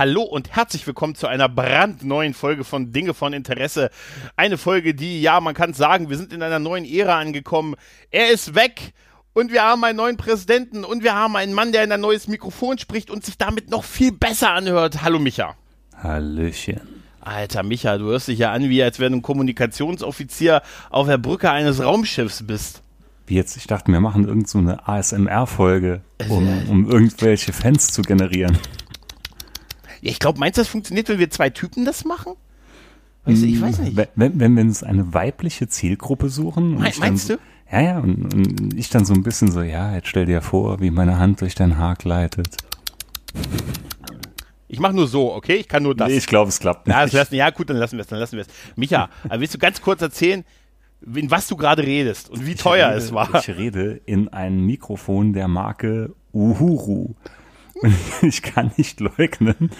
Hallo und herzlich willkommen zu einer brandneuen Folge von Dinge von Interesse. Eine Folge, die, ja, man kann sagen, wir sind in einer neuen Ära angekommen. Er ist weg und wir haben einen neuen Präsidenten und wir haben einen Mann, der in ein neues Mikrofon spricht und sich damit noch viel besser anhört. Hallo Micha. Hallöchen. Alter Micha, du hörst dich ja an, wie als wenn du ein Kommunikationsoffizier auf der Brücke eines Raumschiffs bist. Wie jetzt, ich dachte, wir machen irgend so eine ASMR-Folge, um, um irgendwelche Fans zu generieren. Ja, ich glaube, meinst du, das funktioniert, wenn wir zwei Typen das machen? Weißt du, ich weiß nicht. Wenn, wenn, wir uns eine weibliche Zielgruppe suchen. und Me- ich meinst so, du? Ja, ja, und, und ich dann so ein bisschen so, ja, jetzt stell dir vor, wie meine Hand durch dein Haar gleitet. Ich mache nur so, okay? Ich kann nur das. Nee, ich glaube, es klappt nicht. Ja, lassen, ja, gut, dann lassen wir es, dann lassen wir es. Micha, willst du ganz kurz erzählen, in was du gerade redest und wie teuer rede, es war? Ich rede in ein Mikrofon der Marke Uhuru. Ich kann nicht leugnen,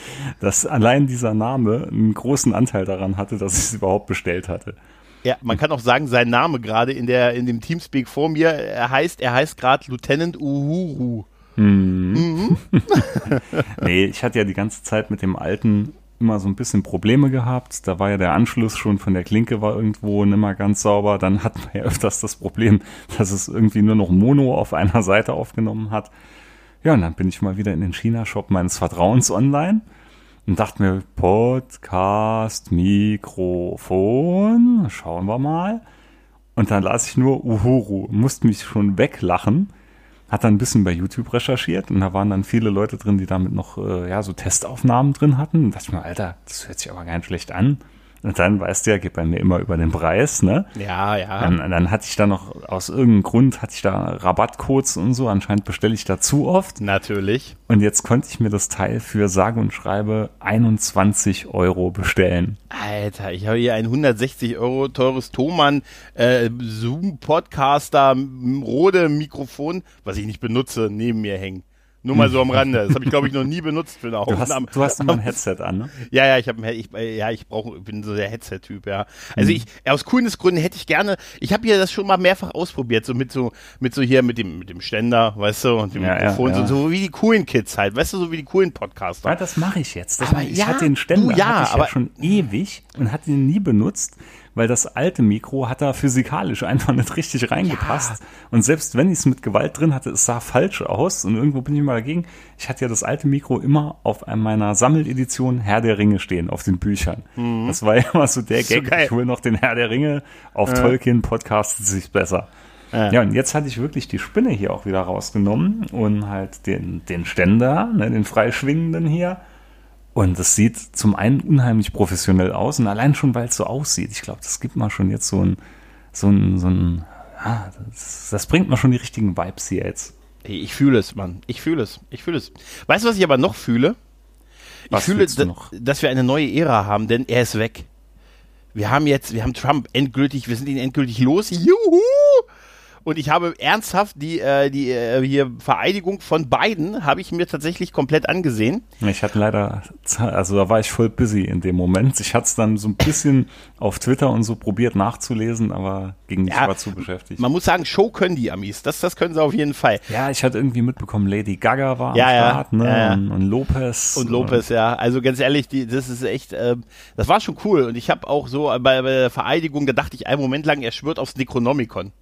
dass allein dieser Name einen großen Anteil daran hatte, dass ich es überhaupt bestellt hatte. Ja, man kann auch sagen, sein Name gerade in der in dem Teamspeak vor mir, er heißt, er heißt gerade Lieutenant Uhuru. Nee, ich hatte ja die ganze Zeit mit dem alten immer so ein bisschen Probleme gehabt. Da war ja der Anschluss schon von der Klinke war irgendwo nicht mehr ganz sauber. Dann hat man ja öfters das Problem, dass es irgendwie nur noch Mono auf einer Seite aufgenommen hat. Ja, und dann bin ich mal wieder in den China-Shop meines Vertrauens online und dachte mir, Podcast, Mikrofon, schauen wir mal. Und dann las ich nur Uhuru, musste mich schon weglachen. Hat dann ein bisschen bei YouTube recherchiert und da waren dann viele Leute drin, die damit noch äh, ja, so Testaufnahmen drin hatten. Und dachte ich mir, Alter, das hört sich aber gar nicht schlecht an. Und dann, weißt du ja, geht bei mir immer über den Preis, ne? Ja, ja. Dann, dann hatte ich da noch, aus irgendeinem Grund hatte ich da Rabattcodes und so. Anscheinend bestelle ich da zu oft. Natürlich. Und jetzt konnte ich mir das Teil für sage und schreibe 21 Euro bestellen. Alter, ich habe hier ein 160 Euro teures Thomann äh, Zoom Podcaster Rode Mikrofon, was ich nicht benutze, neben mir hängen. Nur mal so am Rande. Das habe ich glaube ich noch nie benutzt für eine Du hast, Aufnahme. du hast immer ein Headset an, ne? Ja, ja, ich habe ich, äh, ja, ich brauche bin so der Headset Typ, ja. Also ich aus Coolness-Gründen hätte ich gerne, ich habe hier das schon mal mehrfach ausprobiert, so mit so mit so hier mit dem mit dem Ständer, weißt du, und dem Ja, ja, Mikrofon ja. So, so wie die coolen Kids halt, weißt du, so wie die coolen Podcaster. Ja, das mache ich jetzt. Das Aber ich. ja, hatte den Ständer du, ja, hatte ich aber- ja schon ewig und hatte ihn nie benutzt, weil das alte Mikro hat da physikalisch einfach nicht richtig reingepasst. Und selbst wenn ich es mit Gewalt drin hatte, es sah falsch aus und irgendwo bin ich mal dagegen. Ich hatte ja das alte Mikro immer auf meiner Sammeledition Herr der Ringe stehen, auf den Büchern. Das war immer so der Mhm. so Gag, geil. ich hole noch den Herr der Ringe, auf Tolkien podcastet sich besser. Ja, und jetzt hatte ich wirklich die Spinne hier auch wieder rausgenommen und halt den, den Ständer, ne, den freischwingenden hier. Und das sieht zum einen unheimlich professionell aus und allein schon, weil es so aussieht. Ich glaube, das gibt mal schon jetzt so ein, so ein, so ein, ja, das, das bringt mal schon die richtigen Vibes hier jetzt. Ich fühle es, Mann. Ich fühle es. Ich fühle es. Weißt du, was ich aber noch fühle? Ich Was fühle, da- noch? dass wir eine neue Ära haben, denn er ist weg. Wir haben jetzt, wir haben Trump endgültig, wir sind ihn endgültig los. Juhu! Und ich habe ernsthaft die, äh, die äh, hier Vereidigung von Biden habe ich mir tatsächlich komplett angesehen. Ich hatte leider, also da war ich voll busy in dem Moment. Ich hatte es dann so ein bisschen auf Twitter und so probiert nachzulesen, aber ging nicht, Ja, war zu beschäftigt. Man muss sagen, Show können die Amis. Das, das können sie auf jeden Fall. Ja, ich hatte irgendwie mitbekommen, Lady Gaga war Ja, am ja, Start, ne? ja. Und, und Lopez. Und Lopez, ja. Also ganz ehrlich, die, das ist echt, ähm, das war schon cool. Und ich habe auch so bei, bei der Vereidigung, da dachte ich einen Moment lang, er schwört aufs Necronomicon.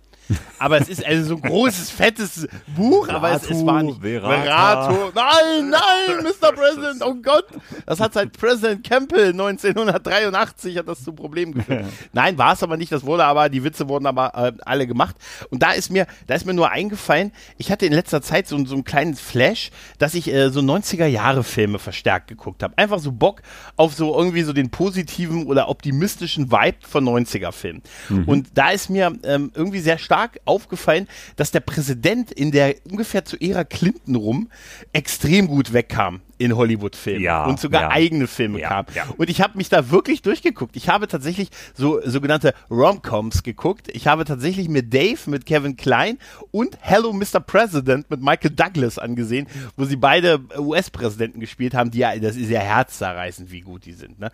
Aber es ist also so ein großes, fettes Buch, aber es, es war nicht. Verata. Verato. Nein, nein, Mr. President, oh Gott. Das hat seit President Campbell 1983 hat das zu Problemen geführt. Nein, war es aber nicht. Das wurde aber, die Witze wurden aber äh, alle gemacht. Und da ist mir, da ist mir nur eingefallen, ich hatte in letzter Zeit so, so einen kleinen Flash, dass ich äh, so 90er Jahre Filme verstärkt geguckt habe. Einfach so Bock auf so irgendwie so den positiven oder optimistischen Vibe von 90er Filmen. Und da ist mir ähm, irgendwie sehr stark stark aufgefallen, dass der Präsident in der ungefähr zu Ära Clinton rum extrem gut wegkam in Hollywood-Filmen Ja, und sogar ja. eigene Filme Ja, kam. Und ich habe mich da wirklich durchgeguckt. Ich habe tatsächlich so sogenannte Rom-Coms geguckt. Ich habe tatsächlich mir Dave mit Kevin Klein und Hello Mr. President mit Michael Douglas angesehen, wo sie beide US-Präsidenten gespielt haben, die ja, das ist ja herzzerreißend, wie gut die sind. Ne?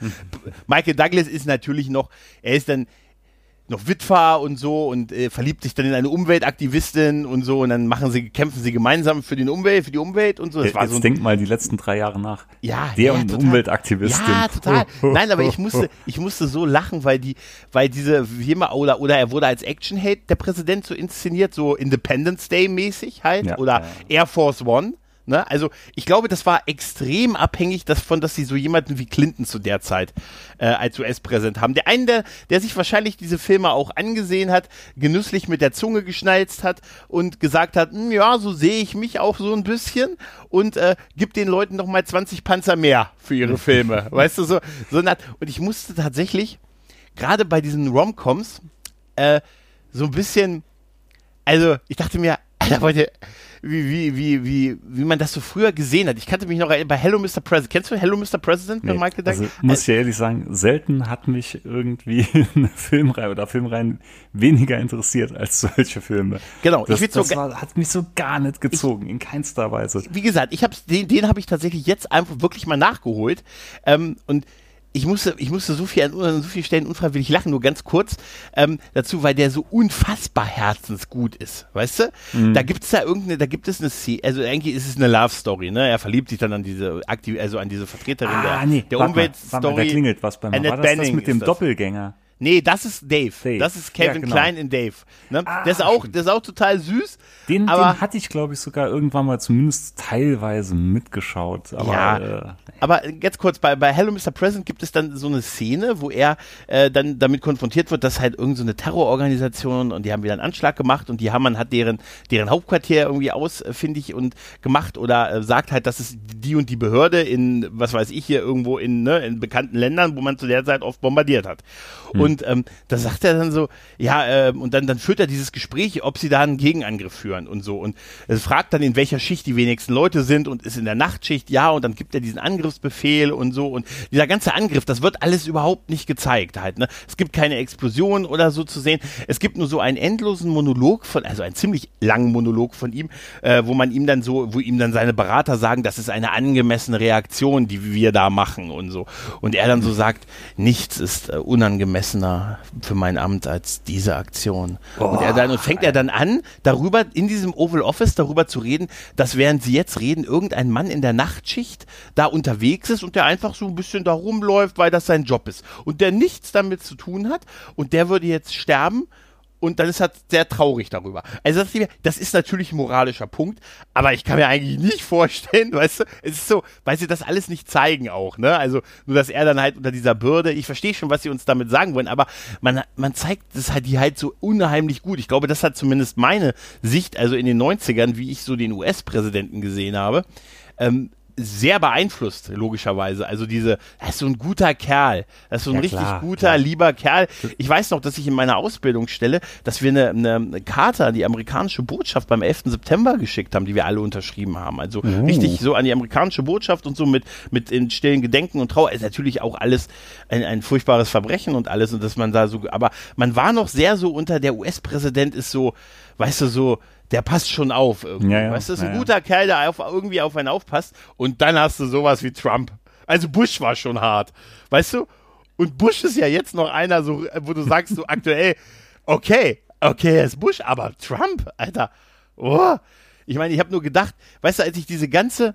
Michael Douglas ist natürlich noch, er ist dann noch Witwer und so und äh, verliebt sich dann in eine Umweltaktivistin und so und dann machen sie, kämpfen sie gemeinsam für den Umwelt, für die Umwelt und so. Das Jetzt war so ein denk mal die letzten drei Jahre nach. ja, Der ja, und total. Umweltaktivistin. Ja, total. Nein, aber ich musste, ich musste so lachen, weil die, weil diese, wie immer, oder, oder er wurde als Action-Hate, der Präsident, so inszeniert, so Independence Day-mäßig halt, Ja, oder Air Force One. Ne? Also ich glaube, das war extrem abhängig davon, dass sie so jemanden wie Clinton zu der Zeit äh, als US-Präsident haben. Der eine, der, der sich wahrscheinlich diese Filme auch angesehen hat, genüsslich mit der Zunge geschnalzt hat und gesagt hat, "Hm, ja, so sehe ich mich auch so ein bisschen und äh, gibt den Leuten noch mal 20 Panzer mehr für ihre Filme. weißt du, so, so eine Art. Und ich musste tatsächlich, gerade bei diesen Romcoms, äh, so ein bisschen, also ich dachte mir, Alter, Leute, wie, wie, wie, wie, wie man das so früher gesehen hat. Ich kannte mich noch bei Hello Mr. President. Kennst du Hello Mr. President Nee, Michael also Douglas? muss ich ehrlich sagen, selten hat mich irgendwie eine Filmreihe oder Filmreihen weniger interessiert als solche Filme. Genau, das, ich so das ge- war, hat mich so gar nicht gezogen, in keinster Weise. wie gesagt, ich hab's, den, den habe ich tatsächlich jetzt einfach wirklich mal nachgeholt. Ähm, und ich musste, ich musste so viel an, an so vielen Stellen unfreiwillig lachen, nur ganz kurz ähm, dazu, weil der so unfassbar herzensgut ist, weißt du? Mhm. Da gibt's da irgendeine, da gibt es eine Szene, also eigentlich ist es eine Love Story, ne? Er verliebt sich dann an diese aktiv, also an diese Vertreterin der, der Ah, mal, warte mal, Umweltstory. da klingelt was bei mir. Annette War das das Bening mit dem das. Doppelgänger? Nee, das ist Dave. Dave. Das ist Kevin Ja, genau. Klein in Dave. Ne? Ah, der ist auch, der ist auch total süß. Den, aber den hatte ich, glaube ich, sogar irgendwann mal zumindest teilweise mitgeschaut. Aber Ja. äh, Aber ganz kurz, bei, bei Hello Mr. President gibt es dann so eine Szene, wo er äh, dann damit konfrontiert wird, dass halt irgendeine so eine Terrororganisation und die haben wieder einen Anschlag gemacht und die Hamann hat deren, deren Hauptquartier irgendwie ausfindig und gemacht oder äh, sagt halt, dass es die und die Behörde in, was weiß ich hier, irgendwo in, ne, in bekannten Ländern, wo man zu der Zeit oft bombardiert hat. Und ähm, da sagt er dann so, ja, ähm, und dann, dann führt er dieses Gespräch, ob sie da einen Gegenangriff führen und so. Und er fragt dann, in welcher Schicht die wenigsten Leute sind und ist in der Nachtschicht, ja, und dann gibt er diesen Angriffsbefehl und so. Und dieser ganze Angriff, das wird alles überhaupt nicht gezeigt halt. Ne? Es gibt keine Explosion oder so zu sehen. Es gibt nur so einen endlosen Monolog von, also einen ziemlich langen Monolog von ihm, äh, wo man ihm dann so, wo ihm dann seine Berater sagen, das ist eine angemessene Reaktion, die wir da machen und so. Und er dann so sagt, nichts ist äh, unangemessener für mein Amt als diese Aktion. und er dann und fängt er dann an, darüber in diesem Oval Office darüber zu reden, dass während sie jetzt reden, irgendein Mann in der Nachtschicht da unterwegs ist und der einfach so ein bisschen da rumläuft, weil das sein Job ist. Und der nichts damit zu tun hat. Und der würde jetzt sterben und dann ist er sehr traurig darüber. Also das das ist natürlich ein moralischer Punkt, aber ich kann mir eigentlich nicht vorstellen, weißt du, es ist so, weil sie das alles nicht zeigen auch, ne? Also nur, dass er dann halt unter dieser Bürde, ich verstehe schon, was sie uns damit sagen wollen, aber man, man zeigt das halt die halt so unheimlich gut. Ich glaube, das hat zumindest meine Sicht, also in den 90ern, wie ich so den US-Präsidenten gesehen habe, ähm, sehr beeinflusst, logischerweise. Also diese, das ist so ein guter Kerl. Das ist so ein Ja, richtig klar, guter, klar. lieber Kerl. Ich weiß noch, dass ich in meiner Ausbildungsstelle, dass wir eine, eine, Karte an die amerikanische Botschaft beim 11. September geschickt haben, die wir alle unterschrieben haben. Also richtig so an die amerikanische Botschaft und so mit, mit in stillen Gedenken und Trauer. Ist natürlich auch alles ein, ein furchtbares Verbrechen und alles und dass man da so, aber man war noch sehr so unter, der US-Präsident ist so, weißt du, so, der passt schon auf irgendwie. Ja, ja, weißt du, ist ein ja, guter Kerl, der auf, irgendwie auf einen aufpasst und dann hast du sowas wie Trump. Also Bush war schon hart, weißt du? Und Bush ist ja jetzt noch einer, so, wo du sagst, so aktuell, okay, okay, er ist Bush, aber Trump, Alter, oh. Ich meine, ich habe nur gedacht, weißt du, als ich diese ganze,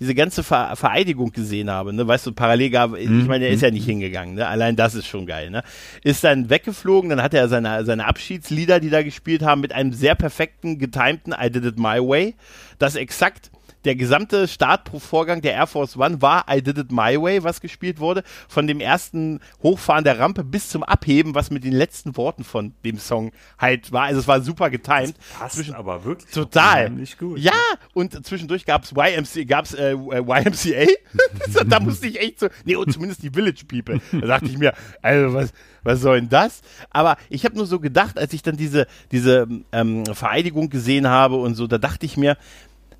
diese ganze Ver Vereidigung gesehen habe, ne, weißt du, parallel gab, ich meine, er ist ja nicht hingegangen, ne, allein das ist schon geil, ne, ist dann weggeflogen, dann hat er seine, seine Abschiedslieder, die da gespielt haben, mit einem sehr perfekten, getimten I Did It My Way, das exakt der gesamte Startvorgang der Air Force One war I Did It My Way, was gespielt wurde, von dem ersten Hochfahren der Rampe bis zum Abheben, was mit den letzten Worten von dem Song halt war. Also es war super getimed. Das passt Zwischen, aber wirklich total. Gut. Ja, und zwischendurch gab es YMCA, gab's, äh, YMCA. da musste ich echt so, nee, und zumindest die Village People. Da dachte ich mir, also was, was soll denn das? Aber ich habe nur so gedacht, als ich dann diese, diese ähm, Vereidigung gesehen habe und so, da dachte ich mir,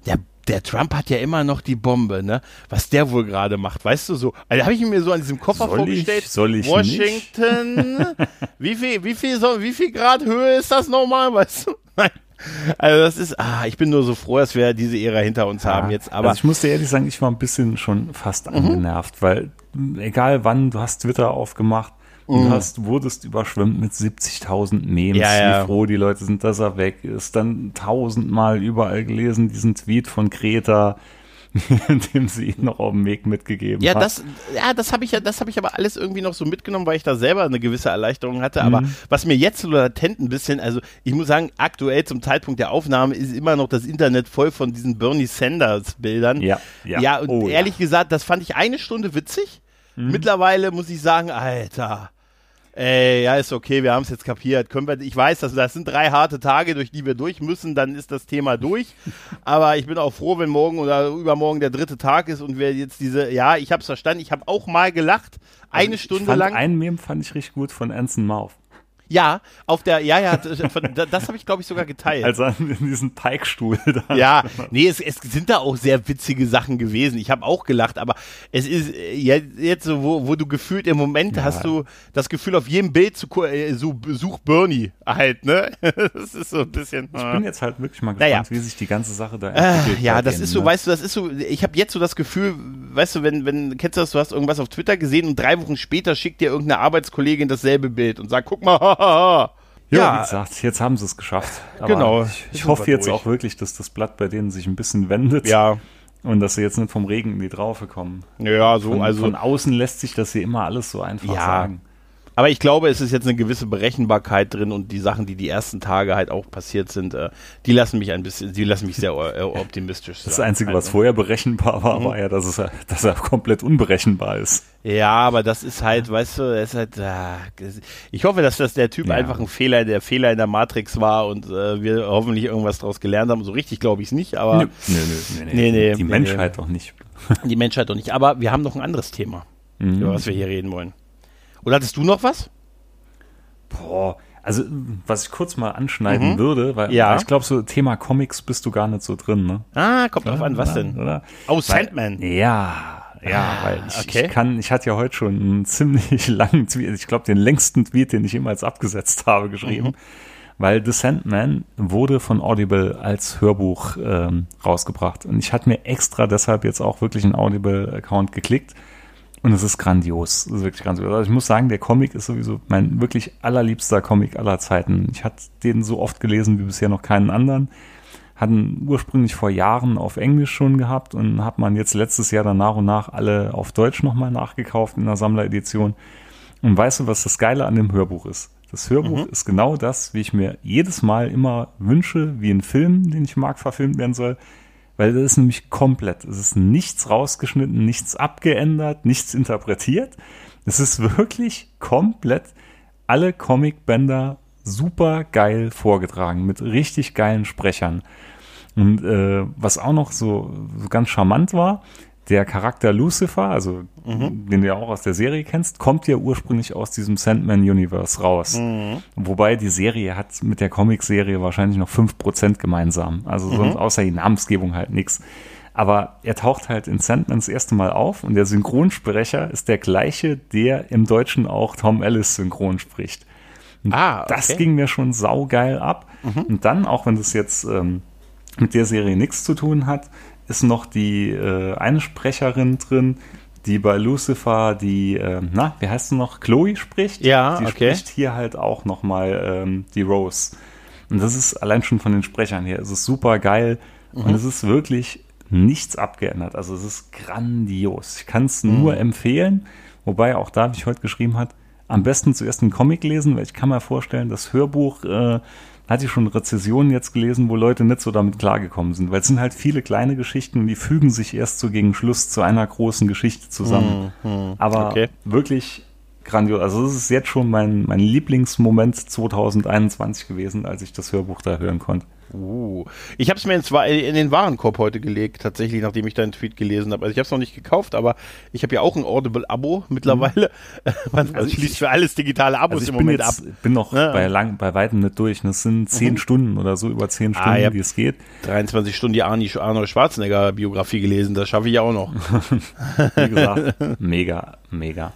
der, der Trump hat ja immer noch die Bombe, ne? Was der wohl gerade macht, weißt du so? Also habe ich mir so an diesem Koffer soll vorgestellt. Ich, soll ich Washington, wie viel, wie viel, wie viel Grad Höhe ist das nochmal, weißt du? Nein. Also das ist, ah, ich bin nur so froh, dass wir diese Ära hinter uns ja, haben jetzt. Aber also ich muss dir ehrlich sagen, ich war ein bisschen schon fast mhm. angenervt, weil egal wann, du hast Twitter aufgemacht, mhm. hast, wurdest überschwemmt mit 70.000 Memes, ja, ja. wie froh die Leute sind, dass er weg ist. Dann tausendmal überall gelesen, diesen Tweet von Kreta, dem sie ihn noch auf dem Weg mitgegeben ja, hat. Das, ja, das habe ich ja, das habe ich aber alles irgendwie noch so mitgenommen, weil ich da selber eine gewisse Erleichterung hatte. Aber mhm. was mir jetzt so latent ein bisschen, also ich muss sagen, aktuell zum Zeitpunkt der Aufnahme ist immer noch das Internet voll von diesen Bernie Sanders Bildern. Ja, ja. Ja, und oh, ehrlich ja. gesagt, das fand ich eine Stunde witzig. Mhm. Mittlerweile muss ich sagen, Alter. Ey, ja, ist okay, wir haben es jetzt kapiert. Können wir, ich weiß, dass das sind drei harte Tage, durch die wir durch müssen, dann ist das Thema durch. Aber ich bin auch froh, wenn morgen oder übermorgen der dritte Tag ist und wir jetzt diese, ja, ich habe es verstanden, ich habe auch mal gelacht, eine also Stunde fand lang. Einen Meme fand ich richtig gut von Anson Mouth. Ja, auf der, ja, ja, das habe ich, glaube ich, sogar geteilt. Also in diesem Teigstuhl da. Ja, nee, es, es sind da auch sehr witzige Sachen gewesen. Ich habe auch gelacht, aber es ist jetzt, jetzt so, wo, wo du gefühlt im Moment ja. hast du das Gefühl, auf jedem Bild zu äh, so Such Bernie halt, ne? Das ist so ein bisschen. Ich bin jetzt halt wirklich mal gespannt, naja. wie sich die ganze Sache da entwickelt. Äh, ja, das ist so, ne? weißt du, das ist so, ich habe jetzt so das Gefühl, weißt du, wenn, wenn, kennst du das, du hast irgendwas auf Twitter gesehen und drei Wochen später schickt dir irgendeine Arbeitskollegin dasselbe Bild und sagt, guck mal, ja, ja, wie gesagt, jetzt haben sie es geschafft. Aber genau. Ich, ich hoffe jetzt durch. auch wirklich, dass das Blatt bei denen sich ein bisschen wendet. Ja. Und dass sie jetzt nicht vom Regen in die Traufe kommen. Ja, so, von, also. Von außen lässt sich das hier immer alles so einfach ja, sagen. Aber ich glaube, es ist jetzt eine gewisse Berechenbarkeit drin und die Sachen, die die ersten Tage halt auch passiert sind, äh, die lassen mich ein bisschen, die lassen mich sehr äh, optimistisch sein. Das Einzige, was also. vorher berechenbar war, mhm. war ja, dass, es, dass er komplett unberechenbar ist. Ja, aber das ist halt, weißt du, ist halt, äh, ich hoffe, dass das der Typ ja. einfach ein Fehler, der Fehler in der Matrix war und äh, wir hoffentlich irgendwas daraus gelernt haben. So richtig glaube ich es nicht, aber. Nö, nö, nö, nö, nee, nee, Die Menschheit doch nicht. Die Menschheit doch nicht. Aber wir haben noch ein anderes Thema, mhm. über was wir hier reden wollen. Oder hattest du noch was? Boah, also was ich kurz mal anschneiden mhm. würde, weil, ja. ich glaube, so Thema Comics bist du gar nicht so drin, ne? Ah, kommt drauf an, was denn? Oder? Oh, Sandman. Weil, ja, ja, ah, weil ich, okay. ich, kann, ich hatte ja heute schon einen ziemlich langen Tweet, ich glaube den längsten Tweet, den ich jemals abgesetzt habe, geschrieben. Mhm. Weil The Sandman wurde von Audible als Hörbuch ähm, rausgebracht. Und ich hatte mir extra deshalb jetzt auch wirklich einen Audible-Account geklickt, und es ist grandios. Es ist wirklich grandios. Also ich muss sagen, der Comic ist sowieso mein wirklich allerliebster Comic aller Zeiten. Ich hatte den so oft gelesen wie bisher noch keinen anderen. Hatten ursprünglich vor Jahren auf Englisch schon gehabt und hat man jetzt letztes Jahr dann nach und nach alle auf Deutsch nochmal nachgekauft in der Sammleredition. Und weißt du, was das Geile an dem Hörbuch ist? Das Hörbuch mhm. ist genau das, wie ich mir jedes Mal immer wünsche, wie ein Film, den ich mag, verfilmt werden soll weil das ist nämlich komplett. Es ist nichts rausgeschnitten, nichts abgeändert, nichts interpretiert. Es ist wirklich komplett alle Comicbänder super geil vorgetragen mit richtig geilen Sprechern. Und äh, was auch noch so, so ganz charmant war, der Charakter Lucifer, also mhm. den du ja auch aus der Serie kennst, kommt ja ursprünglich aus diesem Sandman-Universe raus. Mhm. Wobei die Serie hat mit der Comic-Serie wahrscheinlich noch 5% gemeinsam. Also mhm. sonst außer die Namensgebung halt nichts. Aber er taucht halt in Sandman das erste Mal auf und der Synchronsprecher ist der gleiche, der im Deutschen auch Tom Ellis synchron spricht. Und ah, okay. Das ging mir schon saugeil ab. Mhm. Und dann, auch wenn das jetzt ähm, mit der Serie nichts zu tun hat, ist noch die äh, eine Sprecherin drin, die bei Lucifer die, äh, na, wie heißt sie noch, Chloe spricht. Ja, die okay. spricht hier halt auch nochmal ähm, die Rose. Und das ist allein schon von den Sprechern her, es ist super geil mhm. und es ist wirklich nichts abgeändert. Also es ist grandios. Ich kann es mhm. nur empfehlen, wobei auch da, wie ich heute geschrieben hat, am besten zuerst einen Comic lesen, weil ich kann mir vorstellen, das Hörbuch, äh, hatte ich schon Rezessionen jetzt gelesen, wo Leute nicht so damit klargekommen sind, weil es sind halt viele kleine Geschichten, die fügen sich erst so gegen Schluss zu einer großen Geschichte zusammen. Hm, hm, Aber okay. wirklich grandios. Also es ist jetzt schon mein, mein Lieblingsmoment 2021 gewesen, als ich das Hörbuch da hören konnte. Uh, ich habe es mir in, in, den Warenkorb heute gelegt, tatsächlich, nachdem ich deinen Tweet gelesen habe. Also ich habe es noch nicht gekauft, aber ich habe ja auch ein Audible-Abo mittlerweile. Mhm. Man also schließt für alles digitale Abos also im Moment jetzt, ab. Ich bin noch ja. bei, lang, bei weitem nicht durch. Das sind zehn mhm. Stunden oder so, über zehn ah, Stunden, ah, wie es geht. 23 Stunden die Arnold Schwarzenegger-Biografie gelesen, das schaffe ich ja auch noch. wie gesagt, mega, mega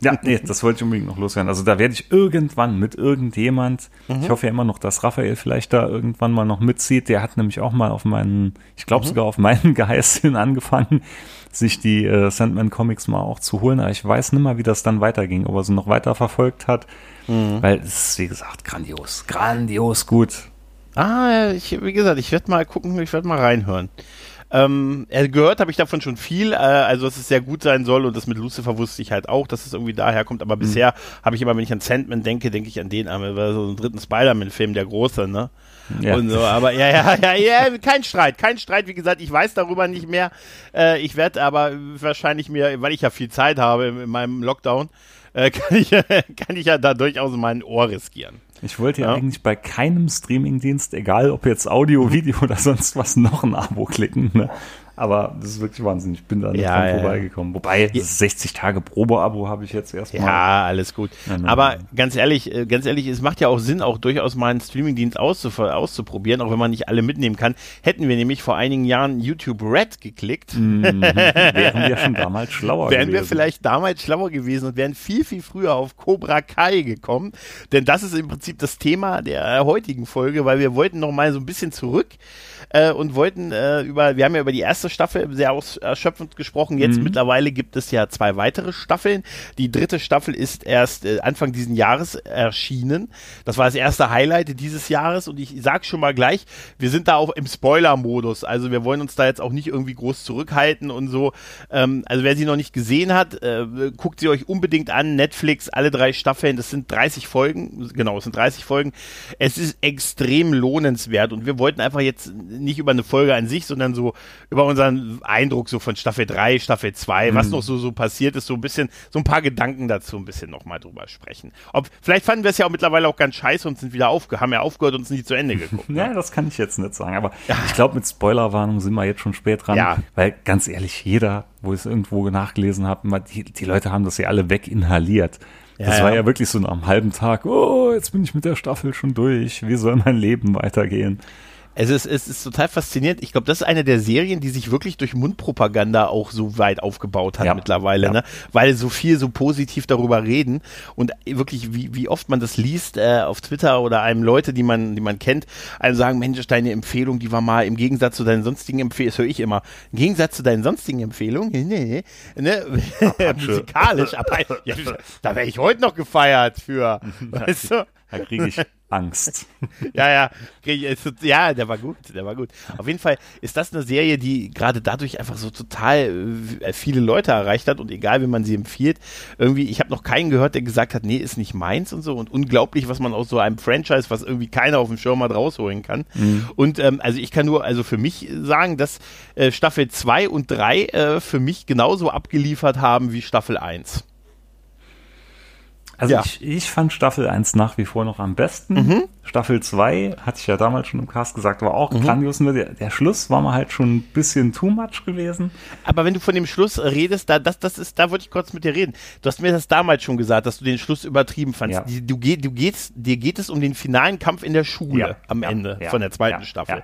ja, nee, das wollte ich unbedingt noch loswerden. Also da werde ich irgendwann mit irgendjemand, mhm. ich hoffe ja immer noch, dass Raphael vielleicht da irgendwann mal noch mitzieht. Der hat nämlich auch mal auf meinen, ich glaube mhm. sogar auf meinen Geheiß hin angefangen, sich die äh, Sandman Comics mal auch zu holen. Aber ich weiß nicht mal, wie das dann weiterging, ob er sie noch weiter verfolgt hat. Mhm. Weil es ist, wie gesagt, grandios. Grandios gut. Ah, ich, wie gesagt, ich werde mal gucken, ich werde mal reinhören. Ähm, gehört habe ich davon schon viel, äh, also dass es sehr gut sein soll und das mit Lucifer wusste ich halt auch, dass es irgendwie daher kommt, aber mhm. bisher habe ich immer, wenn ich an Sandman denke, denke ich an den, aber so einen dritten Spider-Man-Film, der große, ne? Ja. Und so, aber ja, ja, ja, ja, kein Streit, kein Streit, wie gesagt, ich weiß darüber nicht mehr. Äh, ich werde aber wahrscheinlich mir, weil ich ja viel Zeit habe in, in meinem Lockdown, äh, kann, ich, kann ich ja da durchaus mein Ohr riskieren. Ich wollte ja, ja, eigentlich bei keinem Streamingdienst, egal ob jetzt Audio, Video oder sonst was, noch ein Abo klicken. Ne? Aber das ist wirklich Wahnsinn. Ich bin da nicht ja, dran ja, vorbeigekommen. Wobei, ja. 60 Tage Probe-Abo habe ich jetzt erstmal. Ja, alles gut. Aber ganz ehrlich, äh, ganz ehrlich, es macht ja auch Sinn, auch durchaus mal einen Streamingdienst auszuprobieren, auch wenn man nicht alle mitnehmen kann. Hätten wir nämlich vor einigen Jahren YouTube Red geklickt, mhm. wären wir schon damals schlauer wären gewesen. Wären wir vielleicht damals schlauer gewesen und wären viel, viel früher auf Cobra Kai gekommen. Denn das ist im Prinzip das Thema der heutigen Folge, weil wir wollten noch mal so ein bisschen zurück äh, und wollten äh, über, wir haben ja über die erste Staffel sehr erschöpfend gesprochen. Jetzt mhm. mittlerweile gibt es ja zwei weitere Staffeln. Die dritte Staffel ist erst äh, Anfang diesen Jahres erschienen. Das war das erste Highlight dieses Jahres und ich sag schon mal gleich, wir sind da auch im Spoiler-Modus. Also wir wollen uns da jetzt auch nicht irgendwie groß zurückhalten und so. Ähm, also wer sie noch nicht gesehen hat, äh, guckt sie euch unbedingt an. Netflix, alle drei Staffeln, das sind 30 Folgen. Genau, es sind 30 Folgen. Es ist extrem lohnenswert und wir wollten einfach jetzt nicht über eine Folge an sich, sondern so über unseren Eindruck so von Staffel 3, Staffel 2, mhm. was noch so, so passiert ist, so ein bisschen, so ein paar Gedanken dazu ein bisschen nochmal drüber sprechen. Ob, vielleicht fanden wir es ja auch mittlerweile auch ganz scheiße und sind wieder aufge, haben ja aufgehört und sind nicht zu Ende geguckt. ja, ne? das kann ich jetzt nicht sagen, aber ja. ich glaube, mit Spoilerwarnung sind wir jetzt schon spät dran, ja. weil ganz ehrlich, jeder, wo ich es irgendwo nachgelesen habe, die, die Leute haben das ja alle weginhaliert. Ja, das war ja. ja wirklich so nach einem halben Tag, oh, jetzt bin ich mit der Staffel schon durch, wie soll mein Leben weitergehen? Es ist, es ist total faszinierend. Ich glaube, das ist eine der Serien, die sich wirklich durch Mundpropaganda auch so weit aufgebaut hat ja, mittlerweile, ja. ne? Weil so viel so positiv darüber reden und wirklich, wie, wie oft man das liest äh, auf Twitter oder einem Leute, die man, die man kennt, einem sagen, Mensch, deine Empfehlung, die war mal im Gegensatz zu deinen sonstigen Empfehlungen, das höre ich immer, im Gegensatz zu deinen sonstigen Empfehlungen, nee, ne? musikalisch, aber, ja, da wäre ich heute noch gefeiert für, weißt du? Da kriege ich Angst. ja, ja, ja, der war gut, der war gut. Auf jeden Fall ist das eine Serie, die gerade dadurch einfach so total äh, viele Leute erreicht hat und egal, wie man sie empfiehlt, irgendwie, ich habe noch keinen gehört, der gesagt hat, nee, ist nicht meins und so und unglaublich, was man aus so einem Franchise, was irgendwie keiner auf dem Schirm hat, rausholen kann. Mhm. Und ähm, also ich kann nur, also für mich sagen, dass äh, Staffel 2 und 3 äh, für mich genauso abgeliefert haben wie Staffel 1. Also ja. ich, ich fand Staffel 1 nach wie vor noch am besten. Mhm. Staffel 2, hatte ich ja damals schon im Cast gesagt, war auch mhm. grandios. Nur der, der, Schluss war mal halt schon ein bisschen too much gewesen. Aber wenn du von dem Schluss redest, da, das, das ist, da wollte ich kurz mit dir reden. Du hast mir das damals schon gesagt, dass du den Schluss übertrieben fandst. Ja. Du, du, gehst, dir geht es um den finalen Kampf in der Schule ja. am Ende von der zweiten Staffel.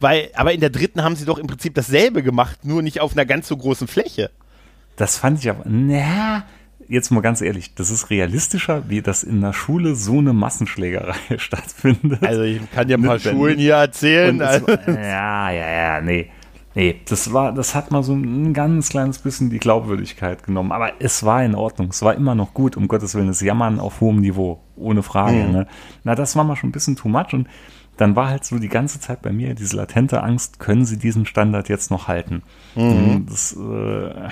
Weil, aber in der dritten haben sie doch im Prinzip dasselbe gemacht, nur nicht auf einer ganz so großen Fläche. Das fand ich aber, naja, jetzt mal ganz ehrlich, das ist realistischer, wie das in der Schule so eine Massenschlägerei stattfindet. Also ich kann dir ein paar Schulen hier erzählen. Also. ja, ja, ja, nee. Nee, das war, das hat mal so ein ganz kleines bisschen die Glaubwürdigkeit genommen. Aber es war in Ordnung. Es war immer noch gut, um Gottes Willen. Das Jammern auf hohem Niveau. Ohne Frage. Mhm. Ne? Na, das war mal schon ein bisschen too much. Und dann war halt so die ganze Zeit bei mir diese latente Angst, können sie diesen Standard jetzt noch halten? Mhm. Das, äh,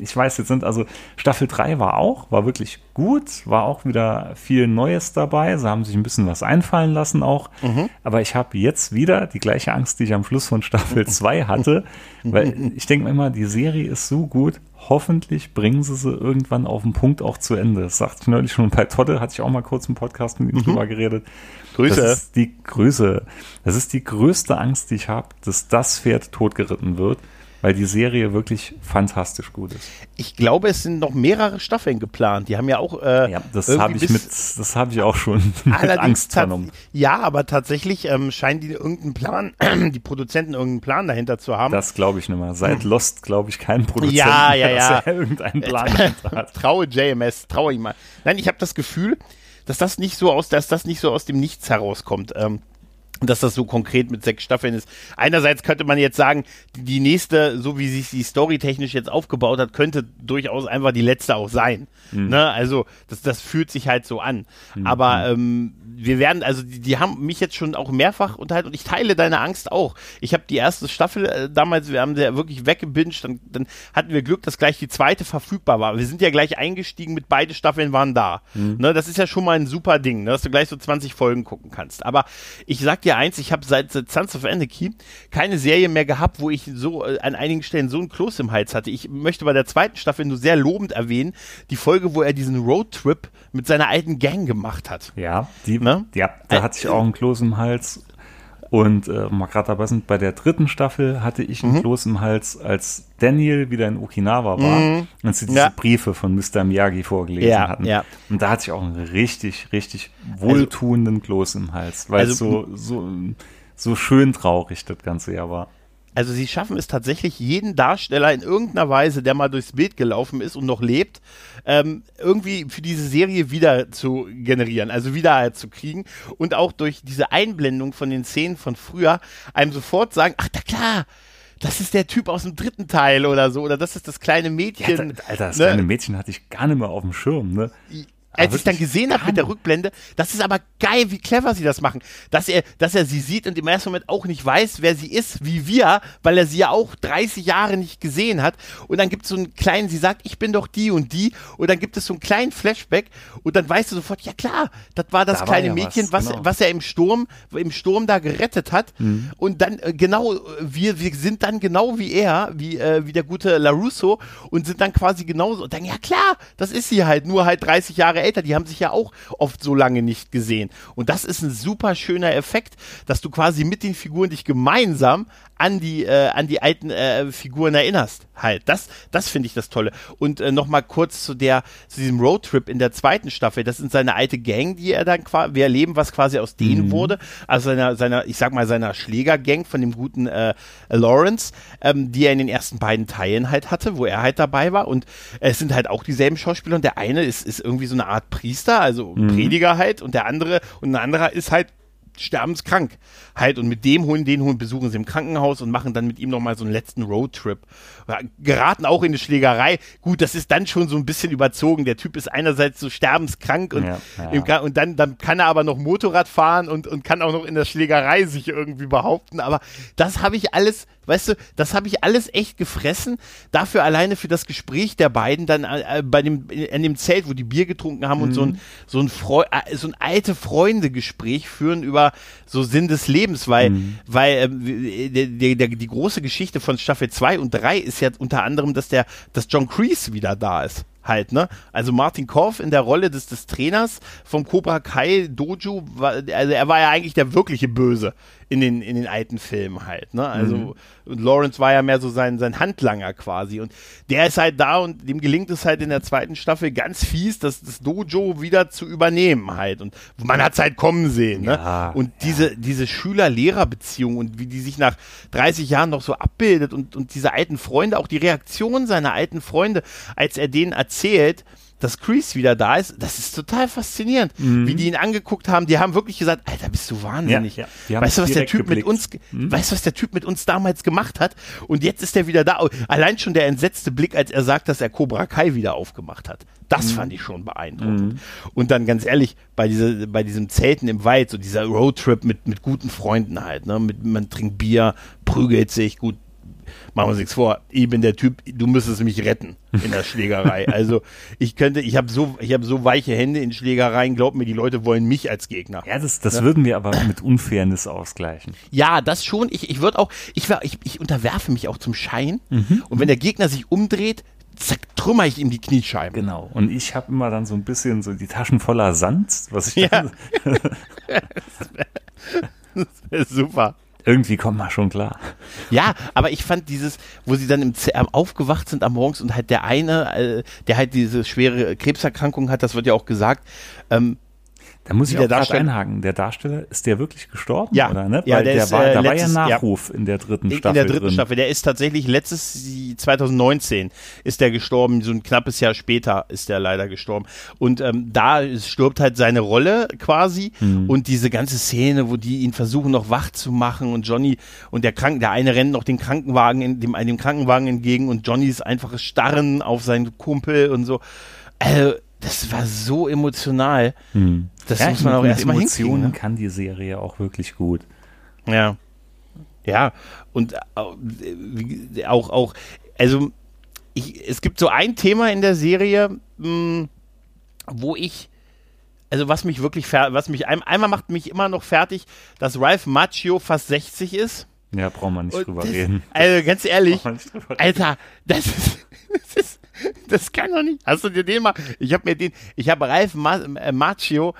ich weiß, jetzt sind also Staffel 3 war auch, war wirklich gut, war auch wieder viel Neues dabei. Sie haben sich ein bisschen was einfallen lassen auch. Mhm. Aber ich habe jetzt wieder die gleiche Angst, die ich am Schluss von Staffel 2 hatte, weil ich denke mir immer, die Serie ist so gut, hoffentlich bringen sie sie irgendwann auf den Punkt auch zu Ende. Das sagte ich neulich schon bei Todde, hatte ich auch mal kurz im Podcast mit ihm mhm. drüber geredet. Grüße. Das ist die Grüße. Das ist die größte Angst, die ich habe, dass das Pferd totgeritten wird weil die Serie wirklich fantastisch gut ist. Ich glaube, es sind noch mehrere Staffeln geplant. Die haben ja auch. Äh, ja, das habe ich mit, das habe ich auch schon mit Angst vernommen. Ja, aber tatsächlich ähm, scheinen die irgendeinen Plan, die Produzenten irgendeinen Plan dahinter zu haben. Das glaube ich nicht mehr. Seit Lost glaube ich keinen Produzenten, ja, ja, ja. dass er irgendeinen Plan hat. traue JMS, traue ich mal. Nein, ich habe das Gefühl, dass das nicht so aus, dass das nicht so aus dem Nichts herauskommt. Ähm, dass das so konkret mit sechs Staffeln ist. Einerseits könnte man jetzt sagen, die nächste, so wie sich die Story technisch jetzt aufgebaut hat, könnte durchaus einfach die letzte auch sein. Mhm. Ne? Also das, das fühlt sich halt so an. Mhm. Aber ähm, wir werden, also die, die, haben mich jetzt schon auch mehrfach unterhalten und ich teile deine Angst auch. Ich habe die erste Staffel äh, damals, wir haben sie ja wirklich weggebinged, dann, dann hatten wir Glück, dass gleich die zweite verfügbar war. Wir sind ja gleich eingestiegen mit beide Staffeln waren da. Mhm. Ne? Das ist ja schon mal ein super Ding, ne? dass du gleich so 20 Folgen gucken kannst. Aber ich sag dir dir eins, ich habe seit Sons of Anarchy keine Serie mehr gehabt, wo ich so äh, an einigen Stellen so ein Kloß im Hals hatte. Ich möchte bei der zweiten Staffel nur sehr lobend erwähnen, die Folge, wo er diesen Roadtrip mit seiner alten Gang gemacht hat. Ja, die, ne? ja da äh, hatte ich auch ein Kloß im Hals und äh, mal gerade dabei sind, bei der dritten Staffel hatte ich einen mhm. Kloß im Hals, als Daniel wieder in Okinawa war mhm. und sie diese ja. Briefe von Mr. Miyagi vorgelesen ja, hatten. Ja. Und da hatte ich auch einen richtig, richtig wohltuenden also, Kloß im Hals, weil also, es so, so, so schön traurig das ganze Jahr war. Also sie schaffen es tatsächlich, jeden Darsteller in irgendeiner Weise, der mal durchs Bild gelaufen ist und noch lebt, ähm, irgendwie für diese Serie wieder zu generieren, also wieder zu kriegen und auch durch diese Einblendung von den Szenen von früher einem sofort sagen, ach da klar, das ist der Typ aus dem dritten Teil oder so, oder das ist das kleine Mädchen. Ja, Alter, das ne? kleine Mädchen hatte ich gar nicht mehr auf dem Schirm, ne? Als ich dann gesehen habe mit der Rückblende, das ist aber geil, wie clever sie das machen. Dass er, dass er sie sieht und im ersten Moment auch nicht weiß, wer sie ist, wie wir, weil er sie ja auch 30 Jahre nicht gesehen hat. Und dann gibt es so einen kleinen, sie sagt, ich bin doch die und die. Und dann gibt es so einen kleinen Flashback und dann weißt du sofort, ja klar, das war das da kleine war ja Mädchen, was, genau. was er im Sturm, im Sturm da gerettet hat. Mhm. Und dann äh, genau, wir, wir sind dann genau wie er, wie, äh, wie der gute LaRusso und sind dann quasi genauso. Und dann, ja klar, das ist sie halt, nur halt 30 Jahre Jahre älter, die haben sich ja auch oft so lange nicht gesehen. Und das ist ein super schöner Effekt, dass du quasi mit den Figuren dich gemeinsam an die, äh, an die alten äh, Figuren erinnerst. Halt, das, das finde ich das Tolle. Und äh, nochmal kurz zu der, zu diesem Roadtrip in der zweiten Staffel. Das sind seine alte Gang, die er dann quasi, wir erleben, was quasi aus denen mhm. wurde. Also seiner, seiner, ich sag mal, seiner Schlägergang von dem guten äh, Lawrence, ähm, die er in den ersten beiden Teilen halt hatte, wo er halt dabei war. Und es sind halt auch dieselben Schauspieler. Und der eine ist, ist irgendwie so eine Art Priester, also mhm. Prediger halt. Und der andere, und ein anderer ist halt sterbenskrank halt und mit dem holen den holen besuchen sie im Krankenhaus und machen dann mit ihm nochmal so einen letzten Roadtrip geraten auch in eine Schlägerei gut das ist dann schon so ein bisschen überzogen der Typ ist einerseits so sterbenskrank und, ja, ja. Und dann, dann kann er aber noch Motorrad fahren und, und kann auch noch in der Schlägerei sich irgendwie behaupten aber das habe ich alles weißt du, das habe ich alles echt gefressen. Dafür alleine für das Gespräch der beiden dann äh, bei dem in dem Zelt, wo die Bier getrunken haben mhm. und so ein so ein Freu äh, so ein alte Freunde Gespräch führen über so Sinn des Lebens, weil mhm. weil äh, der, der, die große Geschichte von Staffel 2 und 3 ist ja unter anderem, dass der dass John Kreese wieder da ist halt, ne? Also Martin Korf in der Rolle des, des Trainers vom Cobra Kai Dojo, war, also er war ja eigentlich der wirkliche Böse in den, in den alten Filmen halt, ne? Also mhm. Lawrence war ja mehr so sein, sein Handlanger quasi und der ist halt da und dem gelingt es halt in der zweiten Staffel ganz fies, das, das Dojo wieder zu übernehmen halt und man hat es halt kommen sehen, ne? Ja, und diese, diese Schüler-Lehrer-Beziehung und wie die sich nach 30 Jahren noch so abbildet und, und diese alten Freunde, auch die Reaktion seiner alten Freunde, als er denen erzählt, dass Kreese wieder da ist, das ist total faszinierend, mhm. wie die ihn angeguckt haben. Die haben wirklich gesagt, Alter, bist du wahnsinnig. Ja, ja. Weißt du, was der Typ geblickt. mit uns, mhm. weißt du, was der Typ mit uns damals gemacht hat? Und jetzt ist er wieder da. Allein schon der entsetzte Blick, als er sagt, dass er Cobra Kai wieder aufgemacht hat. Das mhm. fand ich schon beeindruckend. Mhm. Und dann ganz ehrlich, bei, diese, bei diesem Zelten im Wald, so dieser Roadtrip mit, mit guten Freunden halt, ne? Mit, man trinkt Bier, prügelt sich, gut, machen wir uns nichts vor, ich bin der Typ, du müsstest mich retten in der Schlägerei. also ich könnte, ich habe so, ich habe so weiche Hände in Schlägereien, glaub mir, die Leute wollen mich als Gegner. Ja, das, das ja? würden wir aber mit Unfairness ausgleichen. Ja, das schon. Ich, ich würde auch, ich, ich, ich unterwerfe mich auch zum Schein. Mhm. Und wenn der Gegner sich umdreht, zack, trümmer ich ihm die Kniescheiben. Genau. Und ich habe immer dann so ein bisschen so die Taschen voller Sand, was ich ja. das wäre super irgendwie kommt man schon klar. Ja, aber ich fand dieses, wo sie dann im Z aufgewacht sind am Morgens und halt der eine, äh, der halt diese schwere Krebserkrankung hat, das wird ja auch gesagt, ähm, da muss ich auch gerade einhaken. Der Darsteller, ist der wirklich gestorben? Ja. Oder, ne? ja Weil der, der ist, war, äh, da letztes, war ja Nachruf ja. in der dritten Staffel. In der dritten drin. Staffel. Der ist tatsächlich letztes, 2019 ist der gestorben. So ein knappes Jahr später ist der leider gestorben. Und ähm, da stirbt halt seine Rolle quasi. Mhm. Und diese ganze Szene, wo die ihn versuchen noch wach zu machen und Johnny und der Kranken, der eine rennt noch den Krankenwagen, in, dem, dem Krankenwagen entgegen und Johnnys einfaches Starren auf seinen Kumpel und so. Also, das war so emotional. Hm. Das ja, muss man auch erstmal hinkriegen. Ne? kann die Serie auch wirklich gut. Ja. Ja, und äh, auch, auch, also ich, es gibt so ein Thema in der Serie, mh, hm, wo ich, also was mich wirklich, was mich, einmal macht mich immer noch fertig, dass Ralph Macchio fast 60 ist. Ja, braucht man nicht und drüber das, reden. Also ganz ehrlich, Alter, das ist, das ist das kann doch nicht. Hast du dir den mal? Ich habe mir den, ich habe Ralf äh, Macchio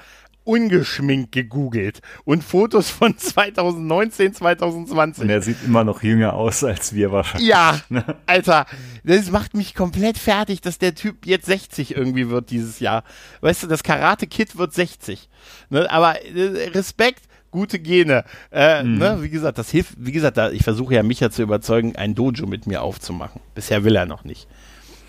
ungeschminkt gegoogelt und Fotos von 2019, 2020. Und er sieht immer noch jünger aus als wir wahrscheinlich. Ja, ne? Alter, das macht mich komplett fertig, dass der Typ jetzt 60 irgendwie wird dieses Jahr. Weißt du, das Karate Kid wird 60. Ne? Aber äh, Respekt, gute Gene. Äh, mhm. ne? Wie gesagt, das hilft, wie gesagt, da, ich versuche ja Micha zu überzeugen, ein Dojo mit mir aufzumachen. Bisher will er noch nicht.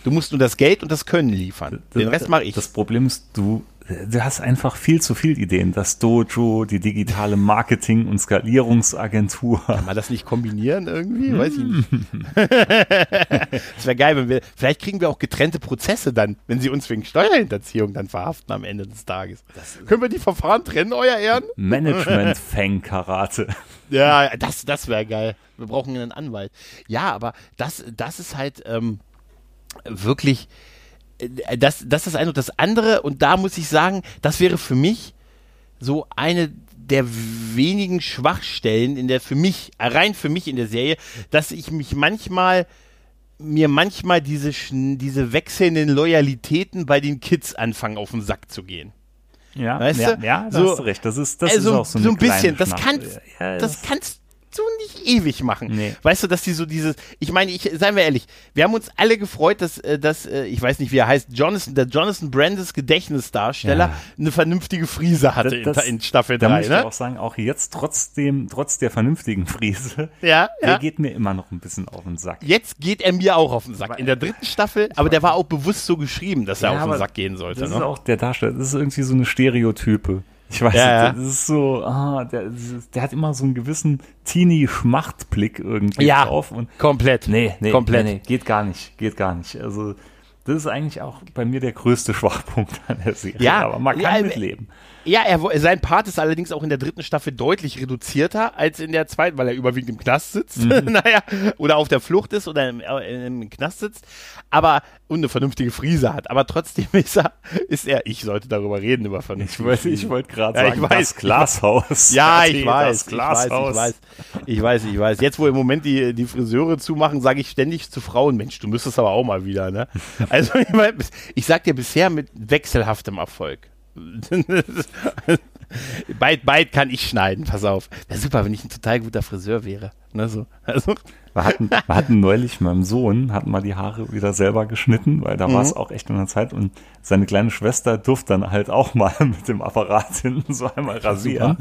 Du musst nur das Geld und das Können liefern. Den Rest mache ich. Das Problem ist, du, du hast einfach viel zu viel Ideen. Das Dojo, die digitale Marketing- und Skalierungsagentur. Kann man das nicht kombinieren irgendwie? Weiß ich nicht. das wäre geil, wenn wir, vielleicht kriegen wir auch getrennte Prozesse dann, wenn sie uns wegen Steuerhinterziehung dann verhaften am Ende des Tages. Das, Können wir die Verfahren trennen, euer Ehren? Management-Fang-Karate. Ja, das, das wäre geil. Wir brauchen einen Anwalt. Ja, aber das, das ist halt, ähm, wirklich, das, das ist ein und das andere. Und da muss ich sagen, das wäre für mich so eine der wenigen Schwachstellen in der für mich, rein für mich in der Serie, dass ich mich manchmal mir manchmal diese, diese wechselnden Loyalitäten bei den Kids anfangen auf den Sack zu gehen. Ja, weißt ja, du? ja, da so, hast du recht. Das ist, das also, ist auch so, so ein bisschen. Das, kann, ja, das, das kannst so nicht ewig machen. Nee. Weißt du, dass die so dieses, ich meine, ich, seien wir ehrlich, wir haben uns alle gefreut, dass, äh, dass äh, ich weiß nicht, wie er heißt, Jonathan, der Jonathan Brandes Gedächtnisdarsteller ja. eine vernünftige Frise hatte das, in, in, Staffel 3. Da muss ich ne? auch sagen, auch jetzt trotzdem, trotz der vernünftigen Frise, ja, der ja. geht mir immer noch ein bisschen auf den Sack. Jetzt geht er mir auch auf den Sack. In der dritten Staffel, aber der war auch bewusst so geschrieben, dass er auf den Sack gehen sollte. Das ne? ist auch der Darsteller, das ist irgendwie so eine Stereotype. Ich weiß ja, nicht, das ist so, ah, der, der hat immer so einen gewissen Teenie-Schmachtblick irgendwie ja, drauf. Und komplett. Nee, nee, komplett. Nee, nee, geht gar nicht, geht gar nicht. Also, das ist eigentlich auch bei mir der größte Schwachpunkt an der Serie. Ja, aber man kann ja, mitleben. Ja, er, sein Part ist allerdings auch in der dritten Staffel deutlich reduzierter als in der zweiten, weil er überwiegend im Knast sitzt. Mhm. naja, oder auf der Flucht ist oder im, äh, im, Knast sitzt. Aber und eine vernünftige Frise hat. Aber trotzdem ist er, ist er, ich sollte darüber reden, über vernünftige Ich, ich wollte gerade ja, sagen, weiß, das Glashaus. Ja, ich weiß, ich weiß, ich weiß, ich weiß, ich weiß. Jetzt, wo im Moment die, die Friseure zumachen, sage ich ständig zu Frauen, Mensch, du müsstest aber auch mal wieder, ne? Also, ich sag dir bisher mit wechselhaftem Erfolg. bald, bald kann ich schneiden, pass auf. Wäre super, wenn ich ein total guter Friseur wäre. Ne, so. also. wir, hatten, wir hatten neulich meinem Sohn, hatten mal die Haare wieder selber geschnitten, weil da mhm. war es auch echt in der Zeit und seine kleine Schwester durfte dann halt auch mal mit dem Apparat hinten so einmal rasieren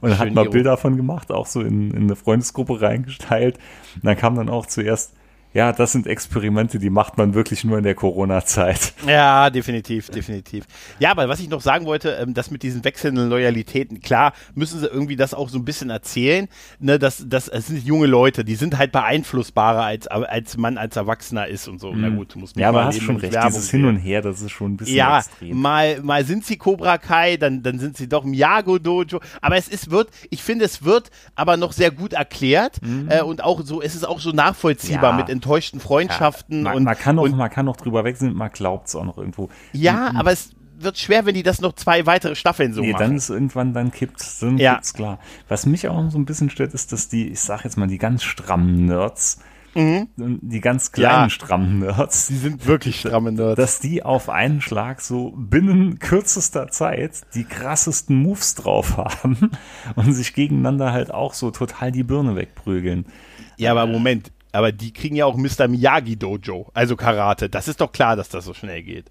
und Schön hat mal Bilder von gemacht, auch so in, in eine Freundesgruppe reingeteilt. Und dann kam dann auch zuerst ja, das sind Experimente, die macht man wirklich nur in der Corona-Zeit. Ja, definitiv, definitiv. Ja, aber was ich noch sagen wollte, ähm, das mit diesen wechselnden Loyalitäten, klar, müssen sie irgendwie das auch so ein bisschen erzählen, ne, dass das es sind junge Leute, die sind halt beeinflussbarer als als man als Erwachsener ist und so. Mhm. Na gut, du musst Ja, aber hast schon recht, Werbung dieses Hin und Her, das ist schon ein bisschen ja, extrem. mal mal sind sie Cobra Kai, dann dann sind sie doch Miyagi Dojo, aber es ist wird, ich finde es wird aber noch sehr gut erklärt mhm. äh, und auch so, es ist auch so nachvollziehbar ja. mit enttäuschten Freundschaften. Ja, man, und, man kann noch, und, man kann noch drüber wegsehen, man glaubt es auch noch irgendwo. Ja, und, aber es wird schwer, wenn die das noch zwei weitere Staffeln so nee, machen. dann ist irgendwann, dann kippt dann ja. klar. Was mich auch so ein bisschen stört, ist, dass die, ich sag jetzt mal, die ganz strammen Nerds, Mhm. Die ganz kleinen ja, strammen Nerds. Die sind wirklich stramme Nerds. Dass die auf einen Schlag so binnen kürzester Zeit die krassesten Moves drauf haben und sich gegeneinander halt auch so total die Birne wegprügeln. Ja, aber Moment, aber die kriegen ja auch Mr. Miyagi Dojo, also Karate. Das ist doch klar, dass das so schnell geht.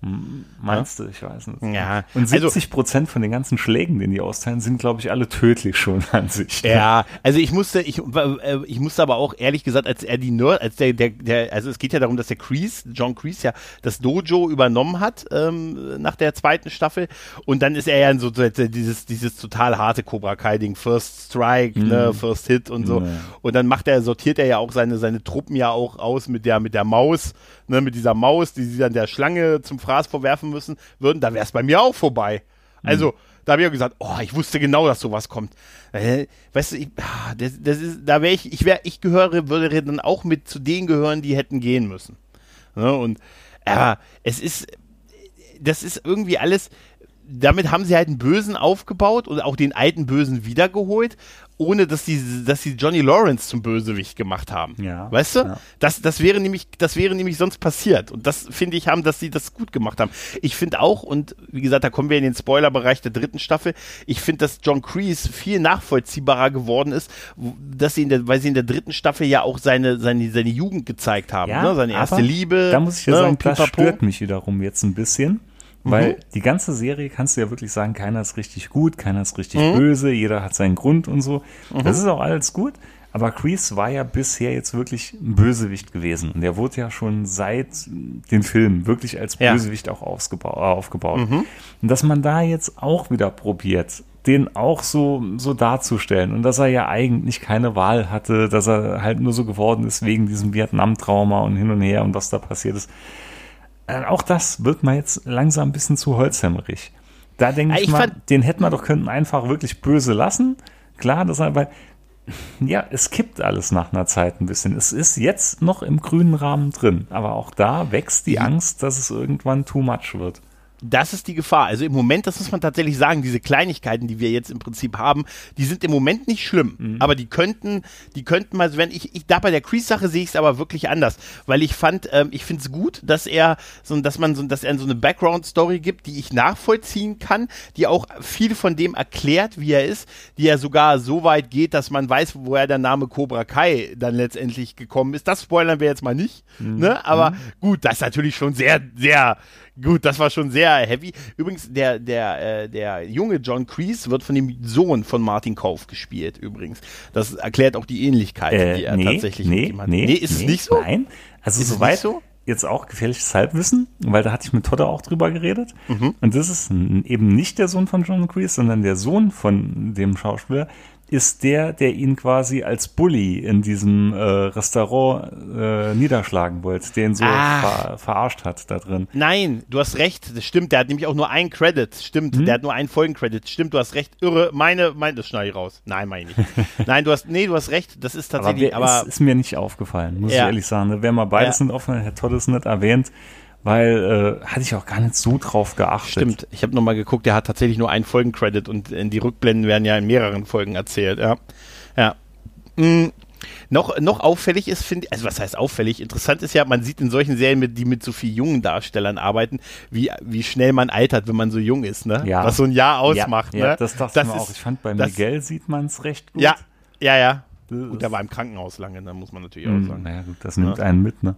Meinst ja? du? Ich weiß nicht. Ja. Und 70 also, Prozent von den ganzen Schlägen, den die austeilen, sind, glaube ich, alle tödlich schon an sich. Ja, also ich musste, ich, äh, ich musste aber auch ehrlich gesagt, als er die Nerd, als der, der, der, also es geht ja darum, dass der Kreese, John Kreese ja das Dojo übernommen hat ähm, nach der zweiten Staffel und dann ist er ja in so dieses, dieses total harte Cobra Kai Ding, First Strike, mhm. ne, First Hit und so. Ja. Und dann macht er, sortiert er ja auch seine, seine Truppen ja auch aus mit der, mit der Maus, ne, mit dieser Maus, die sie dann der Schlange zum Fraß vorwerfen müssen würden, da wäre es bei mir auch vorbei. Also, mhm. da habe ich auch gesagt, oh, ich wusste genau, dass sowas kommt. Äh, weißt du, ich, ah, das, das ist, da wäre ich, ich wäre, ich gehöre, würde dann auch mit zu denen gehören, die hätten gehen müssen. Ne, und, aber es ist, das ist irgendwie alles, damit haben sie halt einen Bösen aufgebaut und auch den alten Bösen wiedergeholt ohne dass sie, dass sie Johnny Lawrence zum Bösewicht gemacht haben. Ja, weißt du? Ja. Das, das wäre nämlich, das wäre nämlich sonst passiert. Und das finde ich haben, dass sie das gut gemacht haben. Ich finde auch, und wie gesagt, da kommen wir in den Spoilerbereich der dritten Staffel. Ich finde, dass John Kreese viel nachvollziehbarer geworden ist, dass sie in der, weil sie in der dritten Staffel ja auch seine, seine, seine Jugend gezeigt haben, ja, ne? seine erste Liebe. Da muss ich ja ne? sagen, das stört mich wiederum jetzt ein bisschen. Weil mhm. die ganze Serie kannst du ja wirklich sagen, keiner ist richtig gut, keiner ist richtig mhm. böse, jeder hat seinen Grund und so. Mhm. Das ist auch alles gut. Aber Kreese war ja bisher jetzt wirklich ein Bösewicht gewesen. Und der wurde ja schon seit den Filmen wirklich als Bösewicht ja. auch aufgebaut. Mhm. Und dass man da jetzt auch wieder probiert, den auch so, so darzustellen. Und dass er ja eigentlich keine Wahl hatte, dass er halt nur so geworden ist wegen diesem Vietnam-Trauma und hin und her und was da passiert ist. Äh, auch das wird mal jetzt langsam ein bisschen zu holzhämmerig. Da denke ich, ich mal, den hätten wir doch könnten einfach wirklich böse lassen. Klar, das aber ja, es kippt alles nach einer Zeit ein bisschen. Es ist jetzt noch im grünen Rahmen drin, aber auch da wächst die Angst, dass es irgendwann too much wird das ist die Gefahr. Also im Moment, das muss man tatsächlich sagen, diese Kleinigkeiten, die wir jetzt im Prinzip haben, die sind im Moment nicht schlimm. Mhm. Aber die könnten, die könnten mal, wenn ich, ich da bei der Crease-Sache sehe ich es aber wirklich anders. Weil ich fand, ähm, ich finde es gut, dass er so, dass man so, dass er so eine Background-Story gibt, die ich nachvollziehen kann, die auch viel von dem erklärt, wie er ist, die ja sogar so weit geht, dass man weiß, woher der Name Cobra Kai dann letztendlich gekommen ist. Das spoilern wir jetzt mal nicht. Mhm. Ne? Aber mhm. gut, das ist natürlich schon sehr, sehr Gut, das war schon sehr heavy. Übrigens, der, der, äh, der junge John Kreese wird von dem Sohn von Martin Kauf gespielt, übrigens. Das erklärt auch die Ähnlichkeit, äh, die er nee, tatsächlich nee, mit ihm hat. Nee, nee ist nee, es nicht so? Nein. Also ist soweit so? jetzt auch gefährliches Halbwissen, weil da hatte ich mit Todder auch drüber geredet. Mhm. Und das ist eben nicht der Sohn von John Kreese, sondern der Sohn von dem Schauspieler, ist der, der ihn quasi als Bully in diesem äh, Restaurant äh, niederschlagen wollte, den so ver verarscht hat da drin. Nein, du hast recht, das stimmt, der hat nämlich auch nur einen Credit, stimmt, hm? der hat nur einen Folgencredit, stimmt, du hast recht, irre, meine, mein, das schneide ich raus. Nein, meine ich nicht. Nein, du hast, nee, du hast recht, das ist tatsächlich, aber. aber ist, ist mir nicht aufgefallen, muss ja. ich ehrlich sagen. Wer mal beides ja. sind offen, Herr Todd ist nicht erwähnt, weil äh, hatte ich auch gar nicht so drauf geachtet. Stimmt, ich habe nochmal geguckt, der hat tatsächlich nur einen Folgencredit und in die Rückblenden werden ja in mehreren Folgen erzählt, ja. Ja. Mhm. Noch, noch auffällig ist, finde ich, also was heißt auffällig? Interessant ist ja, man sieht in solchen Serien, mit, die mit so vielen jungen Darstellern arbeiten, wie, wie schnell man altert, wenn man so jung ist, ne? Ja. Was so ein Jahr ausmacht, ja, ne? das dachte das ich auch. Ich fand bei das, Miguel sieht man es recht gut. Ja, ja, ja. Gut, der war im Krankenhaus lange, da muss man natürlich auch hm, sagen. Naja, gut, das nimmt ja. einen mit, ne?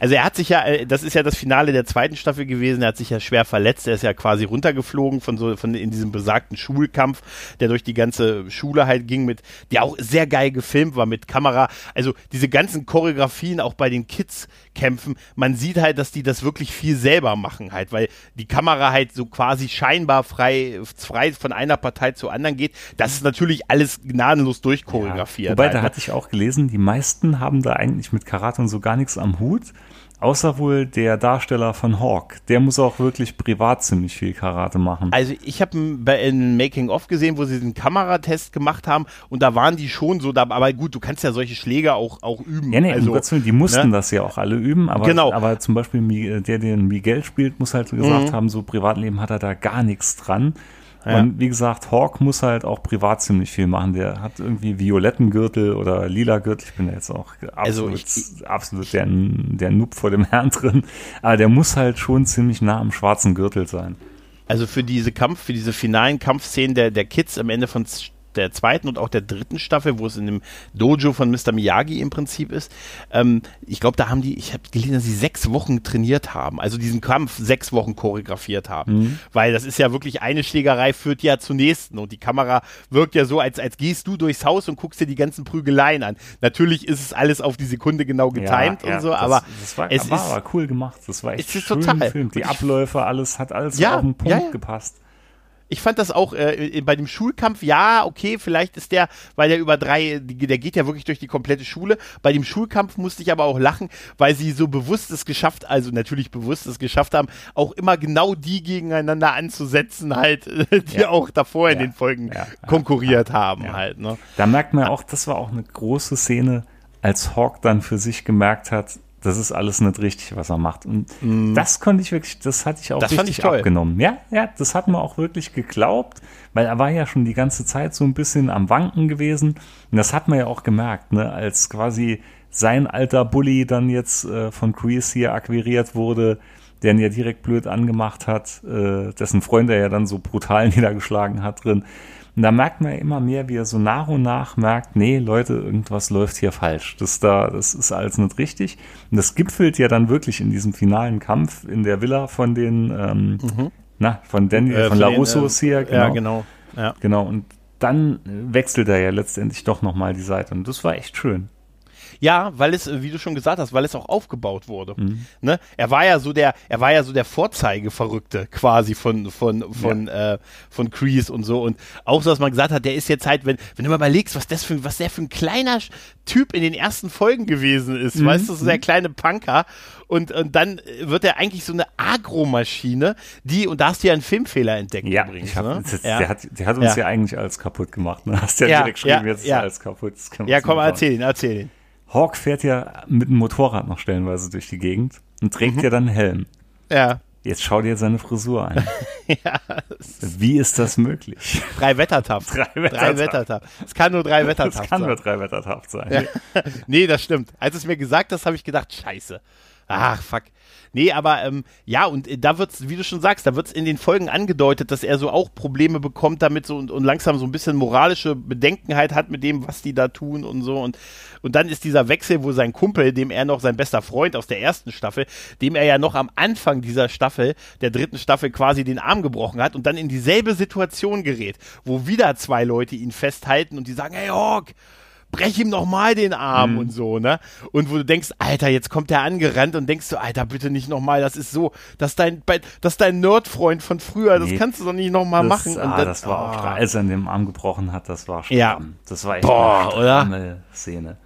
Also er hat sich ja, äh, das ist ja das Finale der zweiten Staffel gewesen, er hat sich ja schwer verletzt, er ist ja quasi runtergeflogen von so, von in diesem besagten Schulkampf, der durch die ganze Schule halt ging mit, der auch sehr geil gefilmt war mit Kamera. Also diese ganzen Choreografien auch bei den Kids-Kämpfen, man sieht halt, dass die das wirklich viel selber machen halt, weil die Kamera halt so quasi scheinbar frei, frei von einer Partei zur anderen geht. Das ist natürlich alles gnadenlos durchchoreografiert. Ja, wobei, halt. da ne? hatte ich auch gelesen, die meisten haben da eigentlich mit Karate und so gar nichts am Hut. Außer wohl der Darsteller von Hawk. Der muss auch wirklich privat ziemlich viel Karate machen. Also ich habe in Making-of gesehen, wo sie den Kameratest gemacht haben und da waren die schon so, da, aber gut, du kannst ja solche Schläge auch, auch üben. Ja, nee, also, Willen, die mussten ne? das ja auch alle üben, aber, genau. aber zum Beispiel der, der den Miguel spielt, muss halt gesagt mhm. haben, so Privatleben hat er da gar nichts dran. Ja. Und wie gesagt, Hawk muss halt auch privat ziemlich viel machen. Der hat irgendwie violetten Gürtel oder lila Gürtel. Ich bin ja jetzt auch absolut, also ich, absolut der, der Noob vor dem Herrn drin. Aber der muss halt schon ziemlich nah am schwarzen Gürtel sein. Also für diese Kampf, für diese finalen Kampfszenen der, der Kids am Ende von der zweiten und auch der dritten Staffel, wo es in dem Dojo von Mr. Miyagi im Prinzip ist. Ähm, ich glaube, da haben die, ich habe gelesen, dass sie sechs Wochen trainiert haben, also diesen Kampf sechs Wochen choreografiert haben. Mhm. Weil das ist ja wirklich eine Schlägerei führt ja zur nächsten und die Kamera wirkt ja so, als, als gehst du durchs Haus und guckst dir die ganzen Prügeleien an. Natürlich ist es alles auf die Sekunde genau getimed ja, ja, und so, das, aber das war, es war ist, aber cool gemacht. Das war echt schön total. Film. Die Abläufe, alles hat alles ja, auf den Punkt gepasst ich fand das auch äh, bei dem Schulkampf, ja, okay, vielleicht ist der, weil der über drei, der geht ja wirklich durch die komplette Schule. Bei dem Schulkampf musste ich aber auch lachen, weil sie so bewusst es geschafft, also natürlich bewusst es geschafft haben, auch immer genau die gegeneinander anzusetzen, halt, die ja. auch davor ja. in den Folgen ja. konkurriert haben, halt. Ne? Da merkt man auch, das war auch eine große Szene, als Hawk dann für sich gemerkt hat, das ist alles nicht richtig, was er macht. Und mm. das konnte ich wirklich, das hatte ich auch das richtig ich abgenommen. Ja, ja, das hat man auch wirklich geglaubt, weil er war ja schon die ganze Zeit so ein bisschen am Wanken gewesen. Und das hat man ja auch gemerkt, ne, als quasi sein alter Bully dann jetzt äh, von Kreese hier akquiriert wurde, der ihn ja direkt blöd angemacht hat, äh, dessen Freund er ja dann so brutal niedergeschlagen hat drin. Und da merkt man ja immer mehr, wie er so nach und nach merkt, nee, Leute, irgendwas läuft hier falsch. Das da, das ist alles nicht richtig. Und das gipfelt ja dann wirklich in diesem finalen Kampf in der Villa von den, ähm, mhm. na, von Daniel, äh, von LaRussos äh, hier. Genau. Ja, genau. Ja. Genau. Und dann wechselt er ja letztendlich doch nochmal die Seite. Und das war echt schön. Ja, weil es, wie du schon gesagt hast, weil es auch aufgebaut wurde. Mhm. Ne? Er war ja so der, er war ja so der Vorzeigeverrückte quasi von von von ja. äh, von Crease und so und auch so, was man gesagt hat, der ist jetzt halt, wenn wenn du mal überlegst, was das für was der für ein kleiner Typ in den ersten Folgen gewesen ist, mhm. weißt du, so der mhm. kleine Punker und, und dann wird er eigentlich so eine Agromaschine, die, und da hast du ja einen Filmfehler entdeckt ja, übrigens. Hab, ne? das, ja. Der, hat, der hat uns ja. ja eigentlich als kaputt gemacht. Ne? Hast ja, ja direkt geschrieben, jetzt ja. als kaputt. Ja, komm, erzähl ihn, erzähl ihn. Hawk fährt ja mit dem Motorrad noch stellenweise durch die Gegend und trägt mhm. ja dann einen Helm. Ja. Jetzt schau dir seine Frisur an. ja, Wie ist das möglich? Drei Wettertaft. Drei Wettertaft. Es kann nur drei Wettertaft sein. Es kann nur drei Wettertaft sein. Ja. nee, das stimmt. Als es mir gesagt hast, habe ich gedacht, scheiße. Ach, fuck. Nee, aber ähm, ja, und äh, da wird's, wie du schon sagst, da wird's in den Folgen angedeutet, dass er so auch Probleme bekommt damit so und, und langsam so ein bisschen moralische Bedenkenheit hat mit dem, was die da tun und so. Und, und dann ist dieser Wechsel, wo sein Kumpel, dem er noch sein bester Freund aus der ersten Staffel, dem er ja noch am Anfang dieser Staffel, der dritten Staffel, quasi den Arm gebrochen hat und dann in dieselbe Situation gerät, wo wieder zwei Leute ihn festhalten und die sagen, hey Hawk, brech ihm noch mal den Arm mhm. und so, ne? Und wo du denkst, Alter, jetzt kommt der angerannt und denkst du, Alter, bitte nicht noch mal, das ist so, dass dein, das ist dein Nerdfreund von früher, das nee, kannst du doch nicht noch mal das, machen. Ah, dann, das war oh. auch, als er in dem Arm gebrochen hat, das war schon, ja. das war echt Boah, eine Szene.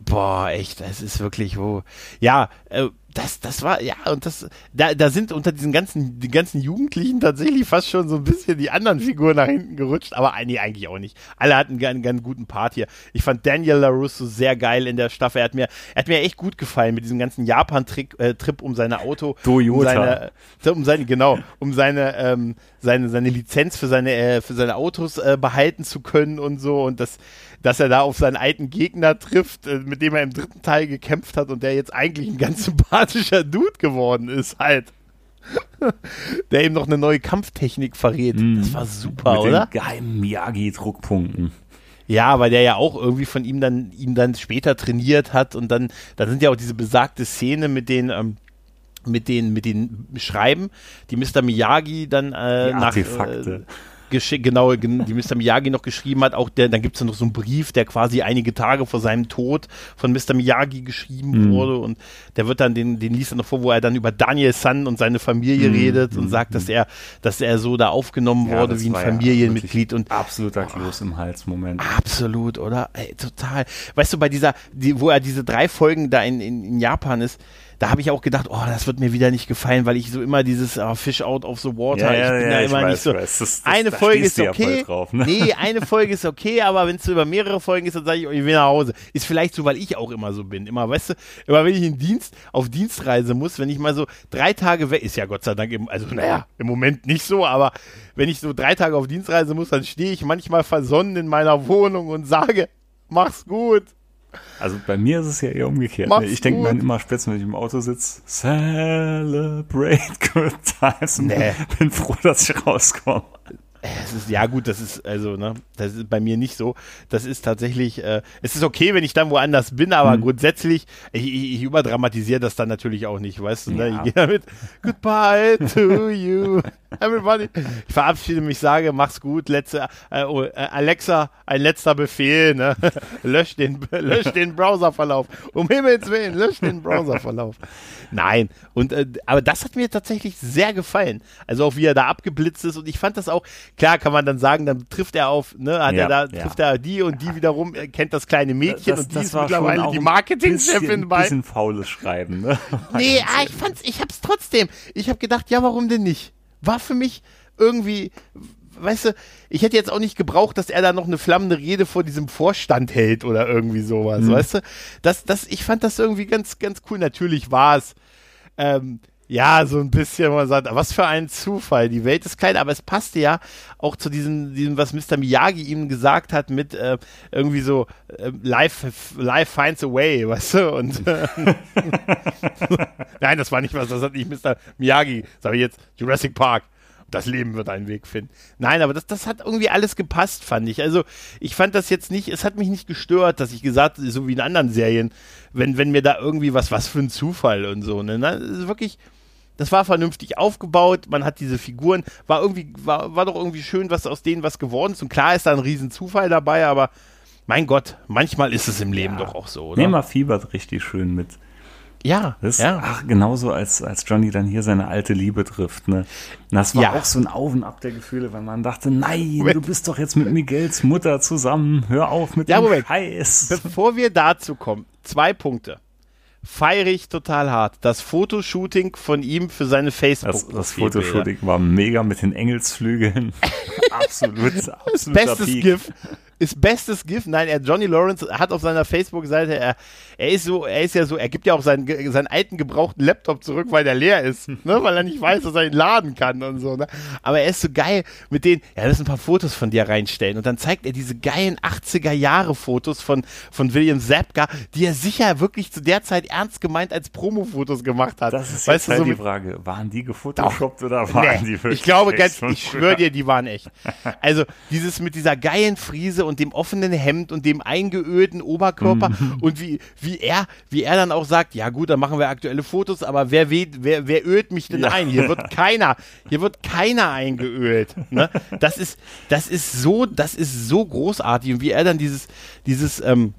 Boah, echt, das ist wirklich wo. Ja, äh, das, das war, ja, und das, da, da sind unter diesen ganzen, die ganzen Jugendlichen tatsächlich fast schon so ein bisschen die anderen Figuren nach hinten gerutscht, aber nee, eigentlich auch nicht. Alle hatten einen ganz guten Part hier. Ich fand Daniel LaRusso sehr geil in der Staffel. Er hat mir, er hat mir echt gut gefallen mit diesem ganzen Japan-Trip äh, Trip um seine Auto. Toyota. Um seine, um seine, genau, um seine, ähm, seine, seine Lizenz für seine, äh, für seine Autos äh, behalten zu können und so. Und das, dass er da auf seinen alten Gegner trifft, äh, mit dem er im dritten Teil gekämpft hat und der jetzt eigentlich ein ganz sympathischer Dude geworden ist, halt. der ihm noch eine neue Kampftechnik verrät. Mm, das war super, mit oder? Den geheimen Miyagi-Druckpunkten. Ja, weil der ja auch irgendwie von ihm dann, ihn dann später trainiert hat und dann, da sind ja auch diese besagte Szene mit den, ähm, mit den, mit den Schreiben, die Mr. Miyagi dann äh, nach, Artefakte. Äh, genau, die Mr. Miyagi noch geschrieben hat. Auch der, dann gibt es noch so einen Brief, der quasi einige Tage vor seinem Tod von Mr. Miyagi geschrieben mhm. wurde. Und der wird dann, den, den liest er noch vor, wo er dann über Daniel San und seine Familie mhm. redet und mhm. sagt, dass er, dass er so da aufgenommen ja, wurde wie ein Familienmitglied. Ja und absoluter Kloß im Hals-Moment. Absolut, oder? Ey, total. Weißt du, bei dieser, die, wo er diese drei Folgen da in, in, in Japan ist, da habe ich auch gedacht, oh, das wird mir wieder nicht gefallen, weil ich so immer dieses oh, Fish out of the water, ja, ich bin ja, da immer weiß, nicht so. Das, das, eine Folge ist okay. Drauf, ne? Nee, eine Folge ist okay, aber wenn es so über mehrere Folgen ist, dann sage ich, oh, ich will nach Hause. Ist vielleicht so, weil ich auch immer so bin. Immer, weißt du, immer wenn ich in Dienst, auf Dienstreise muss, wenn ich mal so drei Tage weg, ist ja Gott sei Dank, im, also naja, im Moment nicht so, aber wenn ich so drei Tage auf Dienstreise muss, dann stehe ich manchmal versonnen in meiner Wohnung und sage, mach's gut. Also bei mir ist es ja eher umgekehrt. Ne? Ich denke mir immer spätestens, wenn ich im Auto sitze, celebrate good times. Nee. Bin froh, dass ich rauskomme. Es ist, ja gut, das ist also, ne, das ist bei mir nicht so. Das ist tatsächlich, äh, es ist okay, wenn ich dann woanders bin, aber mhm. grundsätzlich, ich, ich, ich, überdramatisiere das dann natürlich auch nicht, weißt du, ne? Ich gehe damit, goodbye to you, everybody. Ich verabschiede mich, sage, mach's gut, letzte, äh, oh, äh, Alexa, ein letzter Befehl, ne? lösch den, lösch den Browserverlauf. Um Himmels Willen, lösch den Browserverlauf. Nein, und, äh, aber das hat mir tatsächlich sehr gefallen. Also auch wie er da abgeblitzt ist und ich fand das auch, Klar kann man dann sagen, dann trifft er auf, ne, hat ja, er da, ja. trifft er die und die wiederum er kennt das kleine Mädchen das, und die ist mittlerweile die Marketingchefin bei. Ein bisschen faules Schreiben, ne? nee, ah, ich fand's, ich hab's trotzdem. Ich hab gedacht, ja, warum denn nicht? War für mich irgendwie, weißt du, ich hätte jetzt auch nicht gebraucht, dass er da noch eine flammende Rede vor diesem Vorstand hält oder irgendwie sowas, mhm. weißt du? Das, das, ich fand das irgendwie ganz, ganz cool. Natürlich war es, ähm, ja, so ein bisschen, man sagt, was für ein Zufall. Die Welt ist klein, aber es passte ja auch zu diesem, diesem was Mr. Miyagi ihm gesagt hat, mit äh, irgendwie so äh, life, life finds a way, weißt du? Und äh, nein, das war nicht was, das hat nicht Mr. Miyagi, sag ich jetzt, Jurassic Park das Leben wird einen Weg finden. Nein, aber das, das hat irgendwie alles gepasst, fand ich. Also ich fand das jetzt nicht, es hat mich nicht gestört, dass ich gesagt, so wie in anderen Serien, wenn, wenn mir da irgendwie was, was für ein Zufall und so, ne? Das ist wirklich, das war vernünftig aufgebaut, man hat diese Figuren, war irgendwie, war, war doch irgendwie schön, was aus denen was geworden ist. Und klar ist da ein Riesenzufall dabei, aber mein Gott, manchmal ist es im Leben ja. doch auch so, oder? Nee, man fiebert richtig schön mit. Ja, das, ja. Ach, genauso als, als Johnny dann hier seine alte Liebe trifft, ne? Und das war ja. auch so ein Auf und Ab der Gefühle, weil man dachte, nein, Moment. du bist doch jetzt mit Miguels Mutter zusammen, hör auf mit ja, dem Moment. Scheiß. Bevor wir dazu kommen, zwei Punkte feiere ich total hart. Das Fotoshooting von ihm für seine facebook Das, das Fotoshooting war mega mit den Engelsflügeln. absolut, absolut. Bestes Peak. GIF ist bestes Gift. Nein, er, Johnny Lawrence hat auf seiner Facebook-Seite, er, er ist so, er ist ja so, er gibt ja auch seinen, seinen alten gebrauchten Laptop zurück, weil der leer ist, ne, weil er nicht weiß, dass er ihn laden kann und so, ne. Aber er ist so geil mit denen, ja, lass ein paar Fotos von dir reinstellen und dann zeigt er diese geilen 80er Jahre Fotos von, von William Zapka, die er sicher wirklich zu der Zeit ernst gemeint als Promo-Fotos gemacht hat. Das ist weißt jetzt halt so die Frage, waren die gefotoshoppt oder waren nee, die wirklich Ich glaube ganz, ich schwöre dir, die waren echt. Also, dieses mit dieser geilen Frise und dem offenen Hemd und dem eingeölten Oberkörper mhm. und wie, wie er, wie er dann auch sagt, ja gut, dann machen wir aktuelle Fotos, aber wer weht, wer, wer ölt mich denn ja. ein? Hier wird keiner, hier wird keiner eingeölt. Ne? Das ist, das ist so, das ist so großartig und wie er dann dieses, dieses, ähm,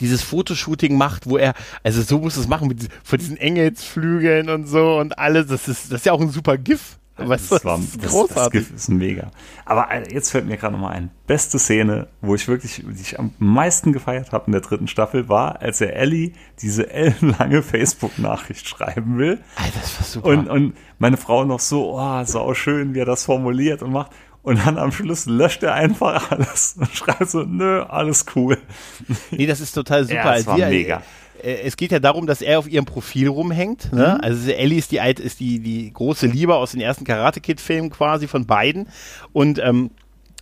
dieses Fotoshooting macht, wo er, also so muss es machen mit von diesen Engelsflügeln und so und alles. Das ist, das ist ja auch ein super GIF. Weißt das, war, das, großartig. Das, das ist mega. Aber äh, jetzt fällt mir gerade noch mal ein. Beste Szene, wo ich wirklich, die ich am meisten gefeiert habe in der dritten Staffel, war, als er Ellie diese ellenlange Facebook-Nachricht schreiben will. Alter, das war super. Und, und meine Frau noch so, oh, sau schön, wie er das formuliert und macht. Und dann am Schluss löscht er einfach alles und schreibt so, nö, alles cool. Nee, das ist total super. Ja, das war mega. Äh, es geht ja darum, dass er auf ihrem Profil rumhängt. Ne? Mhm. Also Ellie ist die ist die, die große Liebe aus den ersten Karate Kid Filmen quasi von beiden und ähm,